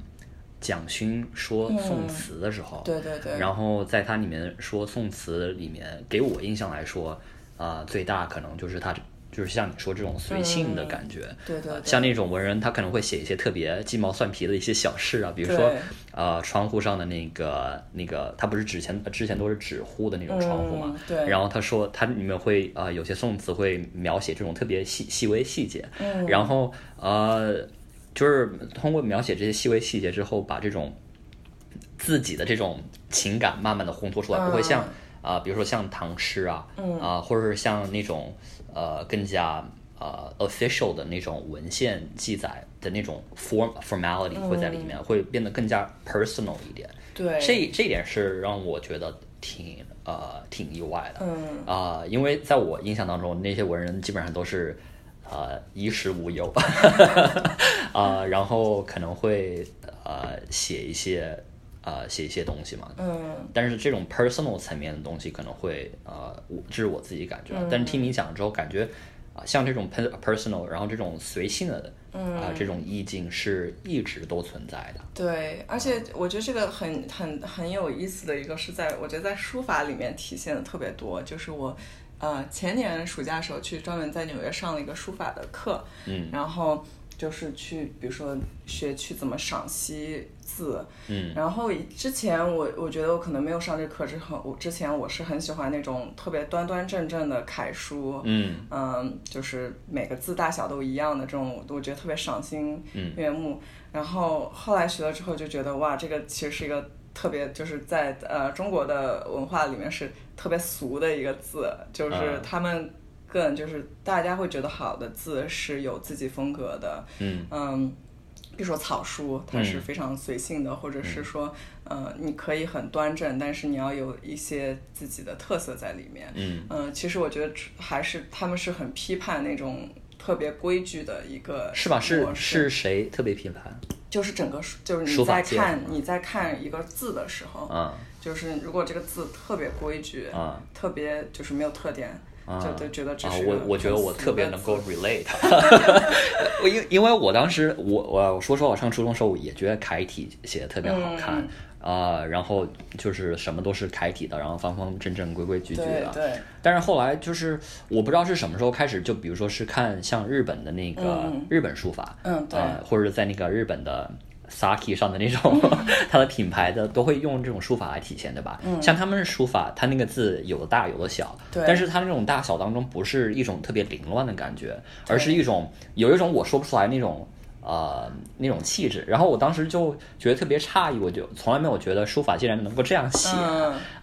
蒋勋说宋词的时候，对对对，然后在他里面说宋词里面，给我印象来说，啊、最大可能就是他就是像你说这种随性的感觉，对对对。像那种文人，他可能会写一些特别鸡毛蒜皮的一些小事啊，比如说对，呃，窗户上的那个那个，他不是之前之前都是纸糊的那种窗户嘛，嗯对。然后他说他里面会呃有些宋词会描写这种特别细细微细节，嗯。然后呃就是通过描写这些细微细节之后，把这种自己的这种情感慢慢的烘托出来，不会像嗯。啊、比如说像唐诗啊，啊、或者是像那种呃更加呃 official 的那种文献记载的那种 form formality 会在里面，会变得更加 personal 一点。对这这一点是让我觉得挺呃挺意外的。嗯啊、因为在我印象当中，那些文人基本上都是呃衣食无忧，啊、然后可能会呃写一些呃写一些东西嘛。嗯但是这种 personal 层面的东西可能会呃，我这是我自己感觉啊。但是听你讲之后，感觉啊，像这种 per personal，然后这种随性的嗯啊这种意境是一直都存在的。对，而且我觉得这个很很很有意思的一个是在，我觉得在书法里面体现的特别多。就是我，呃，前年暑假时候去专门在纽约上了一个书法的课，嗯，然后就是去，比如说学去怎么赏析字，嗯，然后之前我我觉得我可能没有上这课之后，我之前我是很喜欢那种特别端端正正的楷书，嗯。嗯，就是每个字大小都一样的这种，我觉得特别赏心悦目。然后后来学了之后就觉得哇，这个其实是一个特别就是在呃中国的文化里面是特别俗的一个字，就是他们个人就是大家会觉得好的字是有自己风格的，嗯。嗯，比如说草书，它是非常随性的，或者是说呃你可以很端正，但是你要有一些自己的特色在里面，嗯嗯，其实我觉得还是他们是很批判那种。特别规矩的一个是吧？是是谁特别批判？就是整个书，就是你在看你在看一个字的时候，嗯，就是如果这个字特别规矩，嗯，特别就是没有特点，就都觉得这是我我觉得我特别能够 relate，我 因因为我当时我我说实话，我上初中时候也觉得楷体写的特别好看。啊，然后就是什么都是楷体的，然后方方正正、规规矩矩的。对。但是后来就是我不知道是什么时候开始，就比如说是看像日本的那个日本书法，嗯，对，或者在那个日本的 Saki 上的那种，它的品牌的都会用这种书法来体现，对吧？嗯。像他们的书法，它那个字有的大有的小，对。但是它那种大小当中不是一种特别凌乱的感觉，而是一种有一种我说不出来那种。呃，那种气质，然后我当时就觉得特别诧异，我就从来没有觉得书法竟然能够这样写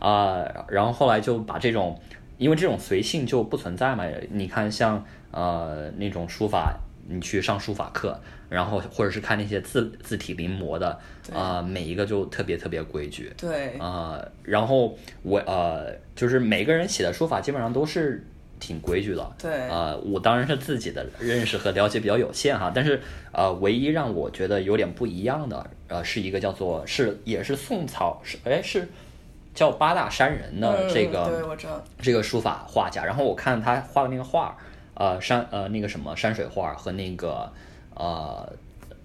啊。然后后来就把这种，因为这种随性就不存在嘛。你看，像呃那种书法，你去上书法课，然后或者是看那些字字体临摹的，啊，每一个就特别特别规矩。对啊，然后我呃，就是每个人写的书法基本上都是。挺规矩的，对，呃，我当然是自己的认识和了解比较有限哈，但是呃，唯一让我觉得有点不一样的，呃，是一个叫做是也是宋朝是哎是叫八大山人的这个，这个书法画家，然后我看他画的那个画，呃山呃那个什么山水画和那个呃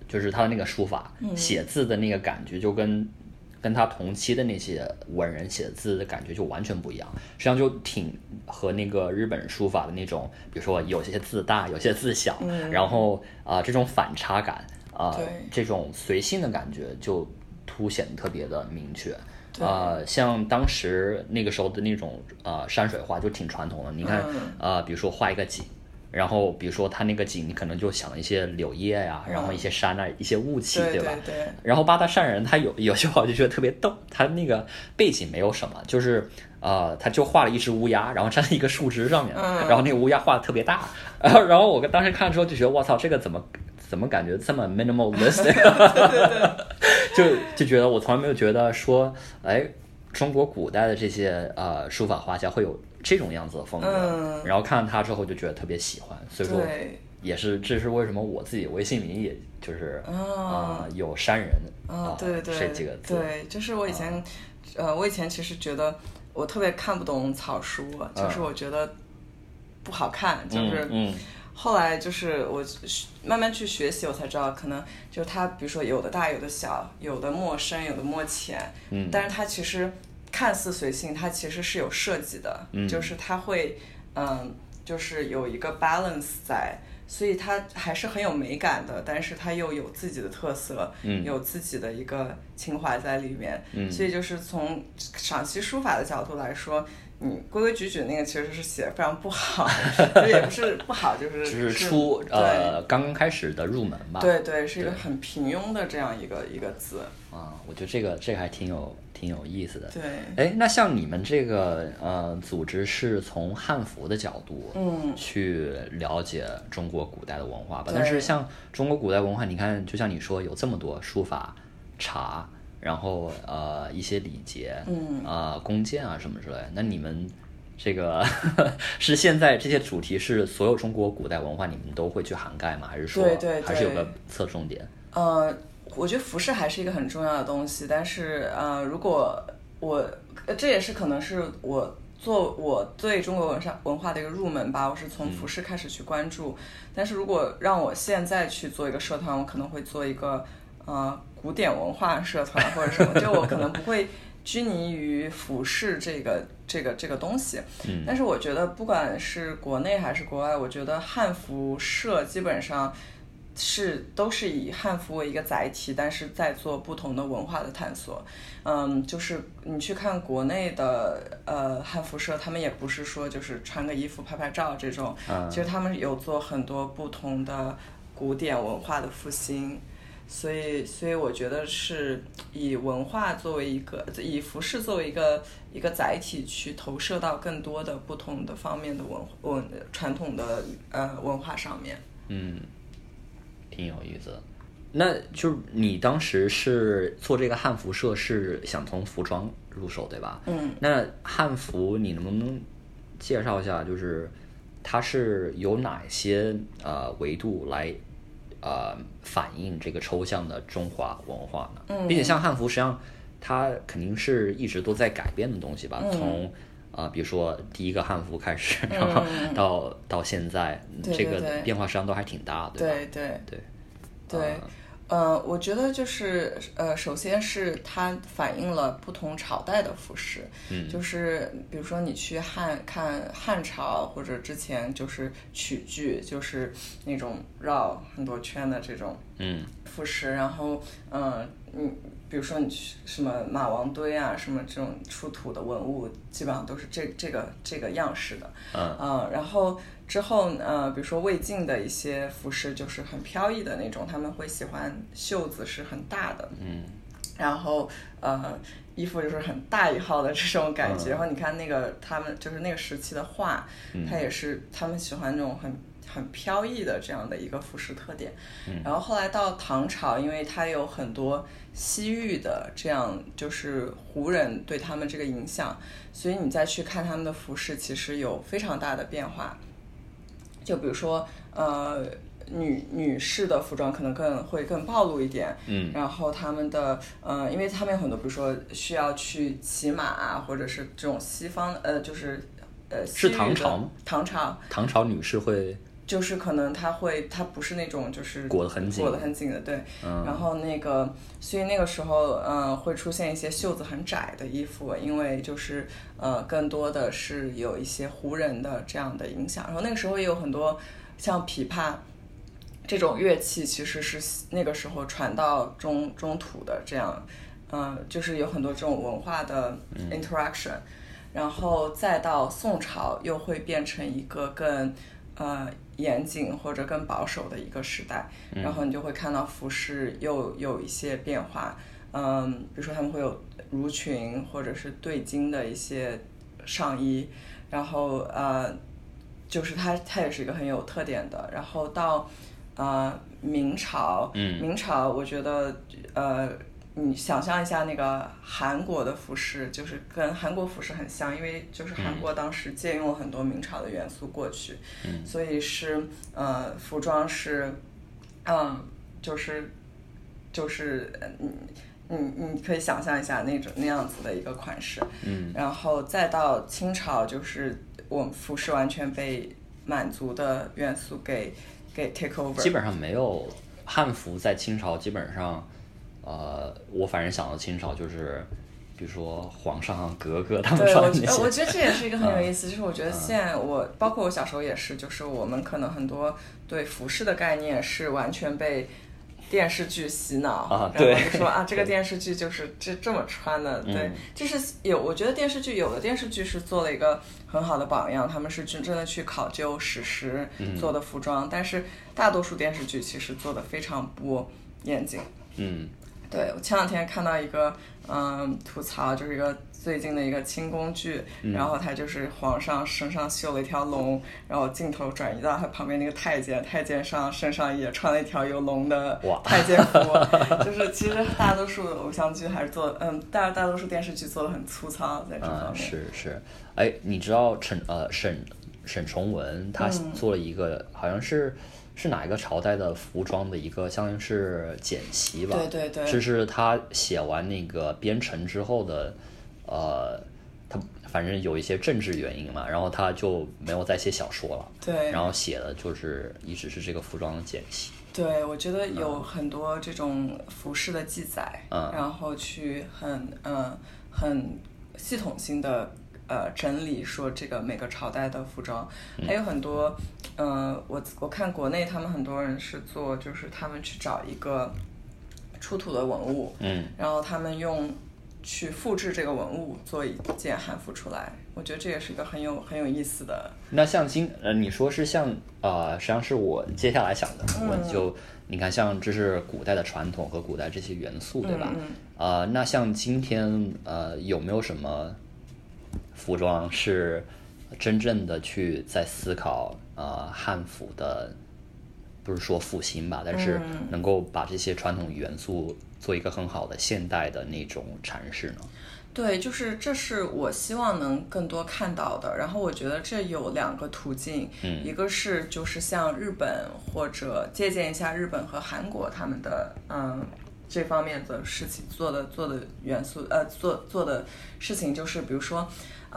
就是他的那个书法写字的那个感觉就跟。跟他同期的那些文人写字的感觉就完全不一样，实际上就挺和那个日本书法的那种，比如说有些字大，有些字小，然后啊这种反差感啊，这种随性的感觉就凸显特别的明确。啊，像当时那个时候的那种呃山水画就挺传统的，你看啊，比如说画一个景。然后，比如说他那个景，你可能就想一些柳叶呀，然后一些山啊，一些雾气，对吧？对。然后八大善人，他有有些话我就觉得特别逗，他那个背景没有什么，就是呃，他就画了一只乌鸦，然后站在一个树枝上面，然后那个乌鸦画的特别大，然 后然后我当时看之后就觉得，我操，这个怎么怎么感觉这么 minimalistic，就就觉得我从来没有觉得说，哎，中国古代的这些呃书法画家会有。这种样子的风格，然后看了他之后就觉得特别喜欢，所以说也是这是为什么我自己微信名也就是啊。有山人啊对对这几个字，对，就是我以前呃我以前其实觉得我特别看不懂草书，就是我觉得不好看，就是后来就是我慢慢去学习，我才知道可能就是它比如说有的大有的小，有的墨深有的墨浅，嗯，但是它其实。看似随性，它其实是有设计的，就是它会，嗯，就是有一个 balance 在，所以它还是很有美感的，但是它又有自己的特色，有自己的一个情怀在里面，所以就是从赏析书法的角度来说。你，规规矩矩那个其实是写的非常不好，也不是不好，就是只是初呃刚刚开始的入门吧。对对，是一个很平庸的这样一个一个字。啊，我觉得这个这个还挺有挺有意思的。对，哎，那像你们这个呃组织是从汉服的角度嗯去了解中国古代的文化吧？但是像中国古代文化，你看，就像你说有这么多书法、茶。然后呃一些礼节，嗯啊弓箭啊什么之类，那你们这个 是现在这些主题是所有中国古代文化你们都会去涵盖吗？还是说还是有个侧重点？呃，我觉得服饰还是一个很重要的东西，但是呃，如果我这也是可能是我做我对中国文化文化的一个入门吧，我是从服饰开始去关注。但是如果让我现在去做一个社团，我可能会做一个呃古典文化社团或者什么，就我可能不会 拘泥于服饰这个这个这个东西。嗯但是我觉得不管是国内还是国外，我觉得汉服社基本上。是都是以汉服为一个载体，但是在做不同的文化的探索。嗯，就是你去看国内的呃汉服社，他们也不是说就是穿个衣服拍拍照这种，嗯其实他们有做很多不同的古典文化的复兴。所以，所以我觉得是以文化作为一个，以服饰作为一个一个载体，去投射到更多的不同的方面的文文传统的呃文化上面。嗯，挺有意思的。那就是你当时是做这个汉服社，是想从服装入手，对吧？嗯。那汉服你能不能介绍一下，就是它是有哪些呃维度来呃反映这个抽象的中华文化呢？嗯并且像汉服，实际上它肯定是一直都在改变的东西吧？嗯从啊、比如说第一个汉服开始，然后到到现在，对这个变化实际上都还挺大，对吧？对对对对，呃，我觉得就是呃，首先是它反映了不同朝代的服饰，嗯。就是比如说你去汉看汉朝或者之前就是曲剧，就是那种绕很多圈的这种嗯。服饰，然后嗯、呃你比如说你去什么马王堆啊，什么这种出土的文物，基本上都是这这个这个样式的，嗯嗯，然后之后呃，比如说魏晋的一些服饰就是很飘逸的那种，他们会喜欢袖子是很大的，嗯然后呃，衣服就是很大一号的这种感觉。嗯然后你看那个他们就是那个时期的画，它也是他们喜欢那种很很飘逸的这样的一个服饰特点。然后后来到唐朝，因为它有很多西域的这样就是胡人对他们这个影响，所以你再去看他们的服饰，其实有非常大的变化。就比如说，呃，女女士的服装可能更会更暴露一点，嗯然后他们的，呃，因为他们有很多，比如说需要去骑马啊，或者是这种西方，呃，就是，呃，是唐朝吗？唐朝唐朝女士会就是可能它会，它不是那种就是裹得很紧裹得很紧的，对。嗯然后那个，所以那个时候，嗯、会出现一些袖子很窄的衣服，因为就是呃，更多的是有一些胡人的这样的影响。然后那个时候也有很多像琵琶这种乐器，其实是那个时候传到中中土的，这样，嗯、就是有很多这种文化的 interaction。然后再到宋朝，又会变成一个更呃严谨或者更保守的一个时代，然后你就会看到服饰又有一些变化，嗯，比如说他们会有襦裙或者是对襟的一些上衣，然后呃，就是它它也是一个很有特点的，然后到呃明朝，嗯。明朝我觉得呃。你想象一下，那个韩国的服饰就是跟韩国服饰很像，因为就是韩国当时借用了很多明朝的元素过去，嗯。所以是呃，服装是，嗯，就是就是嗯嗯，你可以想象一下那种那样子的一个款式，嗯。然后再到清朝，就是我们服饰完全被满族的元素给给 take over，基本上没有汉服在清朝基本上，呃，我反正想到清朝就是，比如说皇上、格格他们对，穿的那我觉得我，觉得这也是一个很有意思，就是我觉得现在我包括我小时候也是，就是我们可能很多对服饰的概念是完全被电视剧洗脑，然啊对后就说啊 这个电视剧就是这这么穿的，对嗯，就是有我觉得电视剧有的电视剧是做了一个很好的榜样，他们是真正的去考究史实做的服装，但是大多数电视剧其实做的非常不严谨。嗯对我前两天看到一个嗯吐槽，就是一个最近的一个清宫剧，嗯。然后他就是皇上身上绣了一条龙，然后镜头转移到他旁边那个太监，太监上身上也穿了一条有龙的哇太监服，就是其实大多数偶像剧还是做嗯大大多数电视剧做的很粗糙在这啊方面。是是，哎，你知道陈呃沈沈从文他嗯。做了一个、好像是是哪一个朝代的服装的一个，相当于是简习吧？对对对这是他写完那个《编程》之后的，呃，他反正有一些政治原因嘛，然后他就没有再写小说了。对，然后写的就是一直是这个服装的剪辑。对，我觉得有很多这种服饰的记载，嗯然后去很嗯很系统性的呃整理说这个每个朝代的服装，还有很多呃我我看国内他们很多人是做就是他们去找一个出土的文物，嗯，然后他们用去复制这个文物做一件汉服出来，我觉得这也是一个很有很有意思的，那像今呃，你说是像呃，实际上是我接下来想的问题，就你看，像这是古代的传统和古代这些元素，对吧？嗯。呃，那像今天呃，有没有什么服装是真正的去在思考呃汉服的，不是说复兴吧，但是能够把这些传统元素做一个很好的现代的那种阐释呢？对，就是这是我希望能更多看到的。然后我觉得这有两个途径，嗯一个是就是像日本或者借鉴一下日本和韩国他们的嗯这方面的事情做的做的元素呃做做的事情，就是比如说。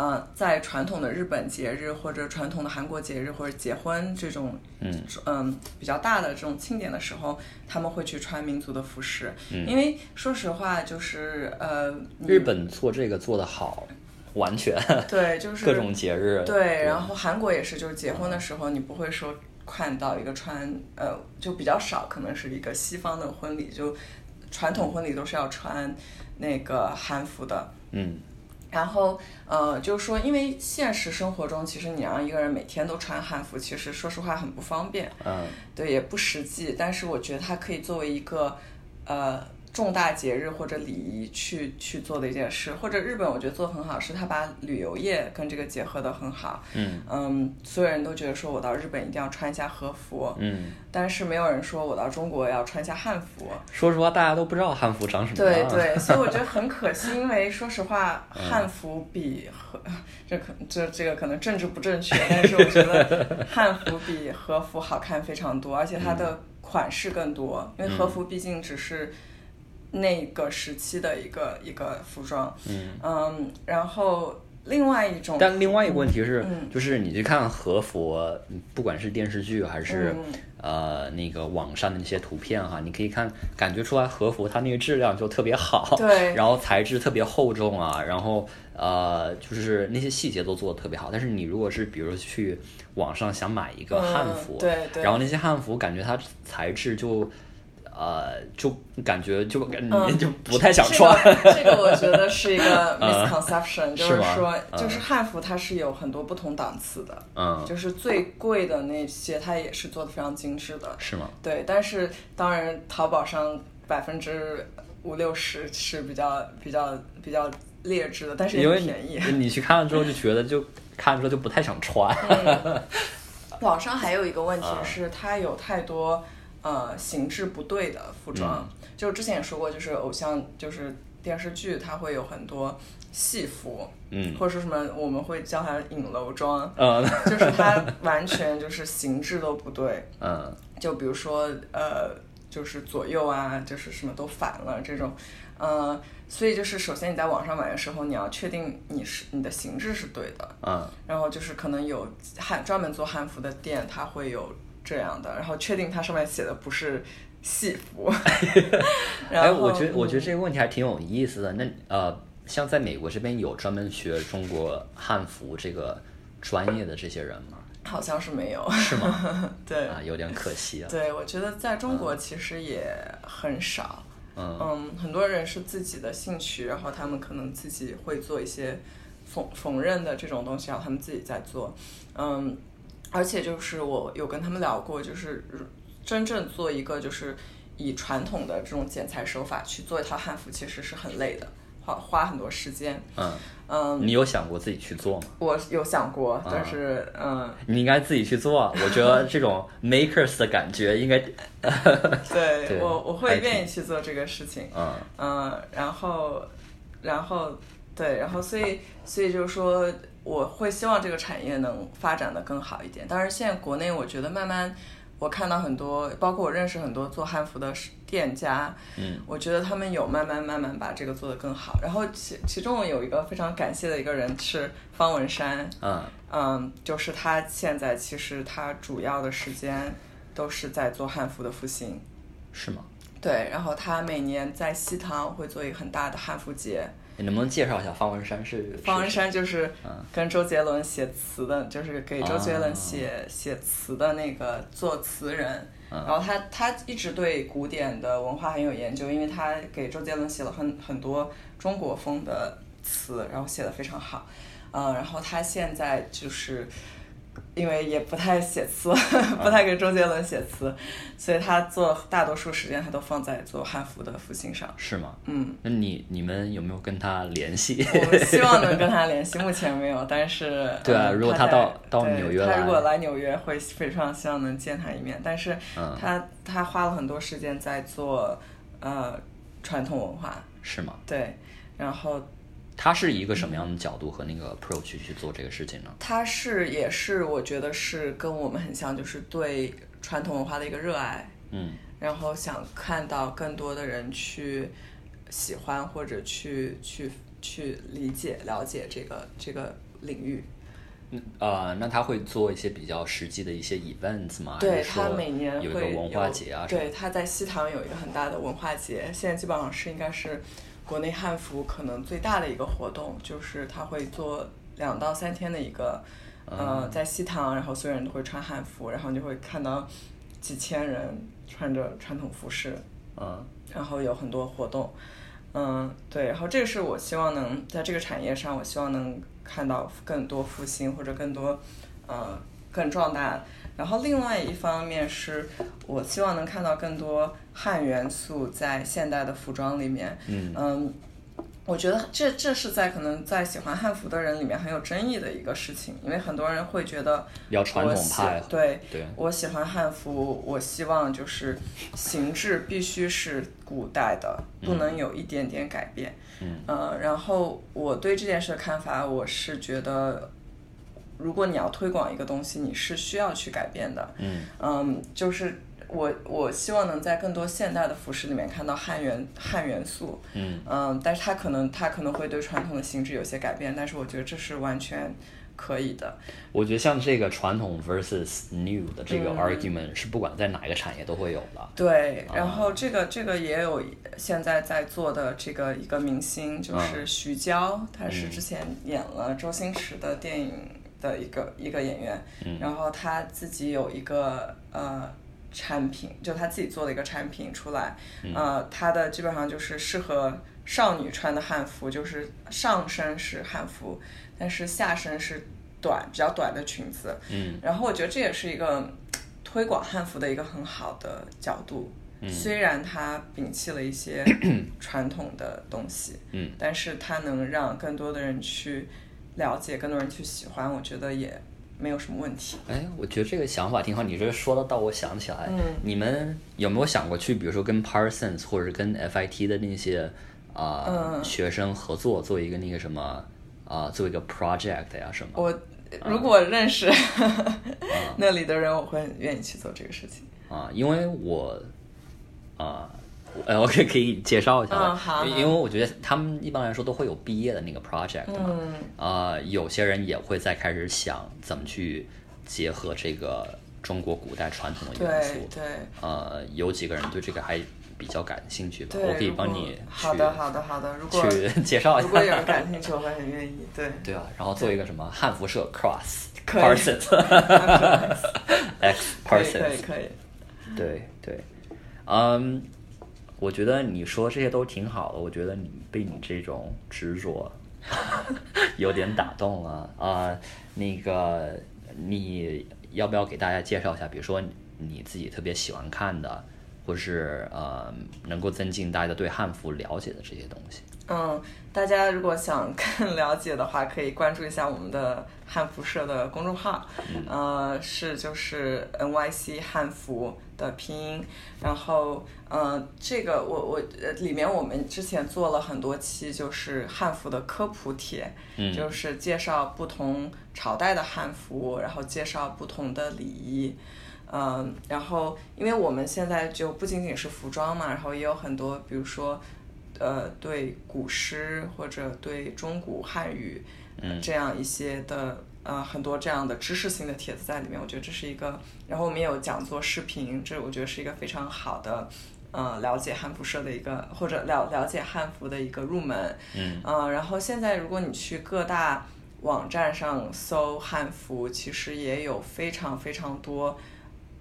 呃，在传统的日本节日或者传统的韩国节日或者结婚这种，嗯嗯，比较大的这种庆典的时候，他们会去穿民族的服饰，嗯因为说实话，就是呃，日本做这个做得好，完全对，就是各种节日对，然后韩国也是，就是结婚的时候，你不会说看到一个穿呃，就比较少，可能是一个西方的婚礼，就传统婚礼都是要穿那个韩服的。嗯然后，呃，就是说，因为现实生活中，其实你让一个人每天都穿汉服，其实说实话很不方便，嗯对，也不实际。但是我觉得它可以作为一个，呃，重大节日或者礼仪去去做的一件事。或者日本，我觉得做得很好，是他把旅游业跟这个结合的很好。嗯嗯，所有人都觉得说我到日本一定要穿一下和服，嗯，但是没有人说我到中国要穿一下汉服。说实话，大家都不知道汉服长什么样。对对，所以我觉得很可惜，因为说实话，嗯汉服比和 这可这这个可能政治不正确，但是我觉得汉服比和服好看非常多，而且它的款式更多，因为和服毕竟只是那个时期的一个一个服装。嗯然后另外一种，但另外一个问题是，嗯就是你去看和服，不管是电视剧还是、嗯呃那个网上的那些图片哈，你可以看感觉出来和服它那个质量就特别好，对 然后材质特别厚重啊，然后呃就是那些细节都做的特别好。但是你如果是比如去网上想买一个嗯汉服，对对然后那些汉服感觉它材质就。呃，就感觉就你嗯就不太想穿，这个。这个我觉得是一个 嗯 misconception，、就是吗说，嗯就是汉服它是有很多不同档次的，嗯，就是最贵的那些，它也是做的非常精致的。是吗？对，但是当然，淘宝上百分之五六十是比较比较比较劣质的，但是也因为便宜。你你去看了之后就觉得就看了之后就不太想穿。网上还有一个问题啊是，它有太多呃形制不对的服装，嗯。就之前也说过，就是偶像就是电视剧，它会有很多戏服，嗯或者说什么我们会叫它影楼装，嗯。就是它完全就是形制都不对，嗯。就比如说呃，就是左右啊，就是什么都反了这种，呃，所以就是首先你在网上买的时候，你要确定你是你的形制是对的，嗯。然后就是可能有汉专门做汉服的店，它会有这样的，然后确定它上面写的不是戏服。然哎，后我觉得我觉得嗯这个问题还挺有意思的。那呃，像在美国这边有专门学中国汉服这个专业的这些人吗？好像是没有，是吗？对啊，有点可惜啊。对，我觉得在中国其实也很少。嗯嗯，很多人是自己的兴趣，然后他们可能自己会做一些缝缝纫的这种东西，然后他们自己在做。嗯，而且就是我有跟他们聊过，就是真正做一个就是以传统的这种剪裁手法去做一套汉服，其实是很累的，花花很多时间。嗯，嗯，你有想过自己去做吗？我有想过，但是嗯，你应该自己去做啊。我觉得这种 makers 的感觉应该，对对我我会愿意去做这个事情。嗯嗯，然后，然后，对，然后，所以，所以就是说，我会希望这个产业能发展的更好一点。但是，现在国内我觉得慢慢，我看到很多，包括我认识很多做汉服的店家，嗯，我觉得他们有慢慢慢慢把这个做得更好。然后其其中有一个非常感谢的一个人是方文山，嗯嗯，就是他现在其实他主要的时间都是在做汉服的复兴，是吗？对，然后他每年在西塘会做一个很大的汉服节。你能不能介绍一下方文山是？方文山就是嗯跟周杰伦写词的，就是给周杰伦写、啊写词的那个作词人。嗯然后他他一直对古典的文化很有研究，因为他给周杰伦写了很很多中国风的词，然后写的非常好。嗯，然后他现在就是因为也不太写词，不太给周杰伦写词，所以他做大多数时间他都放在做汉服的复兴上。是吗？嗯，那你你们有没有跟他联系？我们希望能跟他联系，目前没有，但是 对啊嗯如果他在到到纽约来他如果来纽约会非常希望能见他一面，但是嗯他、他花了很多时间在做呃传统文化，是吗？对，然后他是一个什么样的角度和那个 approach 去做这个事情呢？他是也是我觉得是跟我们很像，就是对传统文化的一个热爱，嗯然后想看到更多的人去喜欢或者去去去理解了解这个这个领域。嗯呃，那他会做一些比较实际的一些 events 吗？对他每年有一会个文化节啊？对，他在西塘有一个很大的文化节，现在基本上是应该是国内汉服可能最大的一个活动，就是他会做两到三天的一个，呃，嗯。在西塘，然后所有人都会穿汉服，然后你就会看到几千人穿着传统服饰，嗯。然后有很多活动，嗯，对，然后这个是我希望能在这个产业上，我希望能看到更多复兴或者更多，呃，更壮大。然后另外一方面是我希望能看到更多汉元素在现代的服装里面，嗯嗯，我觉得这这是在可能在喜欢汉服的人里面很有争议的一个事情，因为很多人会觉得比较传统派对对我喜欢汉服，我希望就是形制必须是古代的，不能有一点点改变。嗯，呃，然后我对这件事的看法，我是觉得，如果你要推广一个东西，你是需要去改变的。嗯嗯，就是我我希望能在更多现代的服饰里面看到汉元汉元素。嗯嗯，但是它可能它可能会对传统的形制有些改变，但是我觉得这是完全可以的。我觉得像这个传统 versus new 的这嗯个 argument 是不管在哪一个产业都会有的。对，然啊后这个这个也有现在在做的这个一个明星，就是徐娇，她是之前演了周星驰的电影的一个一个演员，然后她自己有一个呃产品，就他自己做的一个产品出来，呃，他的基本上就是适合少女穿的汉服，就是上身是汉服，但是下身是短比较短的裙子，嗯。然后我觉得这也是一个推广汉服的一个很好的角度。嗯。虽然它摒弃了一些传统的东西，嗯，但是它能让更多的人去了解，更多人去喜欢，我觉得也没有什么问题。哎，我觉得这个想法挺好。你这说的到我想起来，嗯你们有没有想过去，比如说跟 Parsons 或者是跟 FIT 的那些啊、嗯学生合作，做一个那个什么啊、做一个 project 呀什么？我如果认识、那里的人，我会很愿意去做这个事情。啊，因为我啊，呃，我可以可以介绍一下吧，嗯好因为我觉得他们一般来说都会有毕业的那个 project 嘛，嗯啊、有些人也会在开始想怎么去结合这个中国古代传统的元素对，对呃，有几个人对这个还比较感兴趣吧，我可以帮你去好的，好的，好的。如果去 介绍一如果有人。感兴趣，我会很愿意。对，对啊，然后做一个什么汉服社 cross Parsons X 可以，可以可以。对对，嗯，我觉得你说这些都挺好的，我觉得你被你这种执着 有点打动了啊、那个你要不要给大家介绍一下，比如说你自己特别喜欢看的，或是呃能够增进大家对汉服了解的这些东西？嗯，大家如果想更 了解的话，可以关注一下我们的汉服社的公众号，呃，是就是 NYC 汉服的拼音。然后，呃，这个我我呃里面我们之前做了很多期，就是汉服的科普帖，嗯就是介绍不同朝代的汉服，然后介绍不同的礼仪。嗯，然后因为我们现在就不仅仅是服装嘛，然后也有很多，比如说，呃，对古诗或者对中古汉语，嗯这样一些的，呃，很多这样的知识性的帖子在里面。我觉得这是一个，然后我们也有讲座视频，这我觉得是一个非常好的，呃，了解汉服社的一个或者了了解汉服的一个入门。嗯呃，然后现在如果你去各大网站上搜汉服，其实也有非常非常多。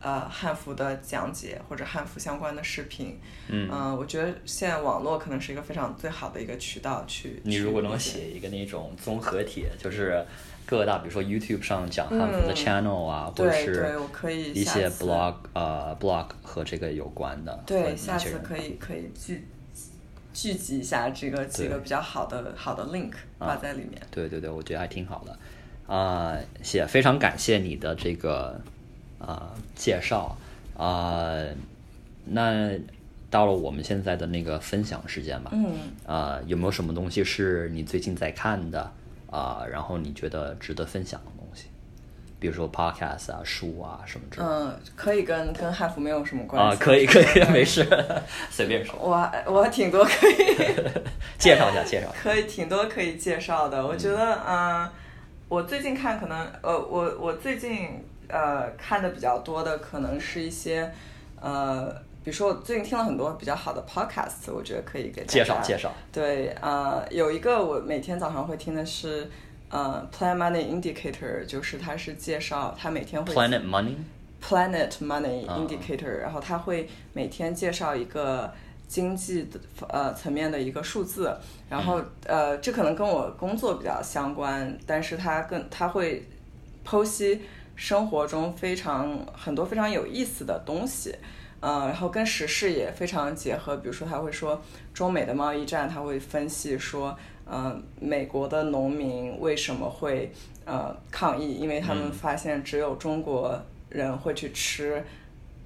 呃，汉服的讲解或者汉服相关的视频，嗯呃我觉得现在网络可能是一个非常最好的一个渠道去。你如果能写一个那种综合帖，就是各大，比如说 YouTube 上讲汉服的嗯 channel 啊，或者是一些 blog 呃 blog 和这个有关的，对，下次可以可以聚聚集一下这个几个比较好的好的 link 啊发在里面。对对对，我觉得还挺好的。啊、谢，非常感谢你的这个啊、介绍啊、那到了我们现在的那个分享时间吧。嗯，啊、有没有什么东西是你最近在看的啊、然后你觉得值得分享的东西？比如说 podcast 啊、书啊什么之类的。嗯，可以跟跟汉服没有什么关系啊，系。可以可以，没事，随便说，我我挺多可以 介绍一下介绍。可以挺多可以介绍的。我觉得，嗯、我最近看可能，呃，我我最近呃看的比较多的可能是一些，呃，比如说我最近听了很多比较好的 podcast，我觉得可以给大家介绍介绍。对，呃，有一个我每天早上会听的是，呃，Planet Money Indicator，就是它是介绍它每天会 Planet Money 啊。Indicator，、然后它会每天介绍一个经济的呃层面的一个数字，然后、呃这可能跟我工作比较相关，但是它更它会剖析生活中非常很多非常有意思的东西。呃，然后跟时事也非常结合，比如说他会说中美的贸易战，他会分析说，呃，美国的农民为什么会呃抗议，因为他们嗯发现只有中国人会去吃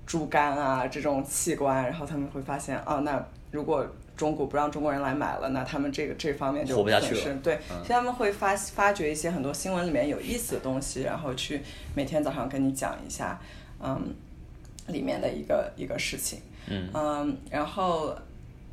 猪肝啊这种器官，然后他们会发现哦，那如果中国不让中国人来买了，那他们这个这方面就活不下去了。对，嗯。所以他们会发发掘一些很多新闻里面有意思的东西，然后去每天早上跟你讲一下，嗯，里面的一个一个事情，嗯然后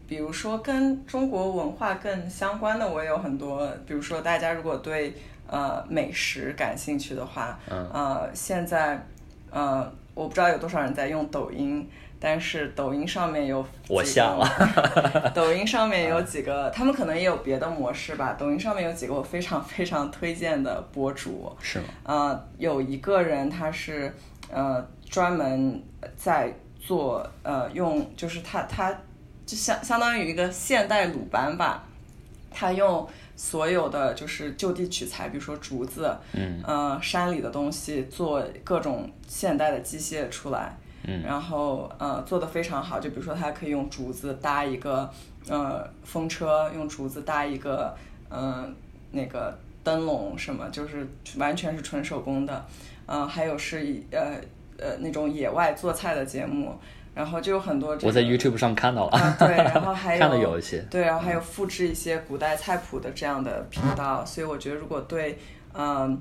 比如说跟中国文化更相关的，我也有很多，比如说大家如果对呃美食感兴趣的话，嗯。呃，现在呃我不知道有多少人在用抖音。但是抖音上面有我几个下了 抖音上面有几个，他们可能也有别的模式吧。抖音上面有几个我非常非常推荐的博主，是吗？呃，有一个人他是呃专门在做呃用，就是他他就相相当于一个现代鲁班吧，他用所有的就是就地取材，比如说竹子，嗯呃山里的东西做各种现代的机械出来。嗯然后呃做的非常好，就比如说它可以用竹子搭一个呃风车，用竹子搭一个嗯、呃、那个灯笼什么，就是完全是纯手工的。嗯、还有是以呃呃那种野外做菜的节目，然后就有很多、这个。我在 YouTube 上看到了，啊，对，然后还有 看了有一些，对，然后还有复制一些古代菜谱的这样的频道，所以我觉得如果对嗯、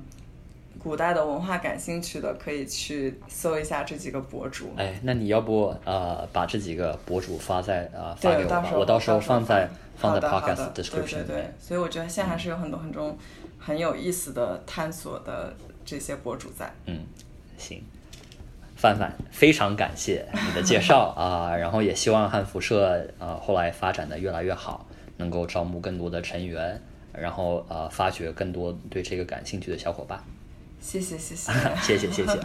古代的文化感兴趣的，可以去搜一下这几个博主。哎，那你要不呃把这几个博主发在呃发给，我吧，我到时候放在放在 podcast 的对 description 对对，所以我觉得现在还是有很多很多很有意思的探索的这些博主在。嗯，行，范范，非常感谢你的介绍 啊、然后也希望汉服社呃后来发展的越来越好，能够招募更多的成员，然后呃发掘更多对这个感兴趣的小伙伴。谢谢谢谢。谢谢 谢谢。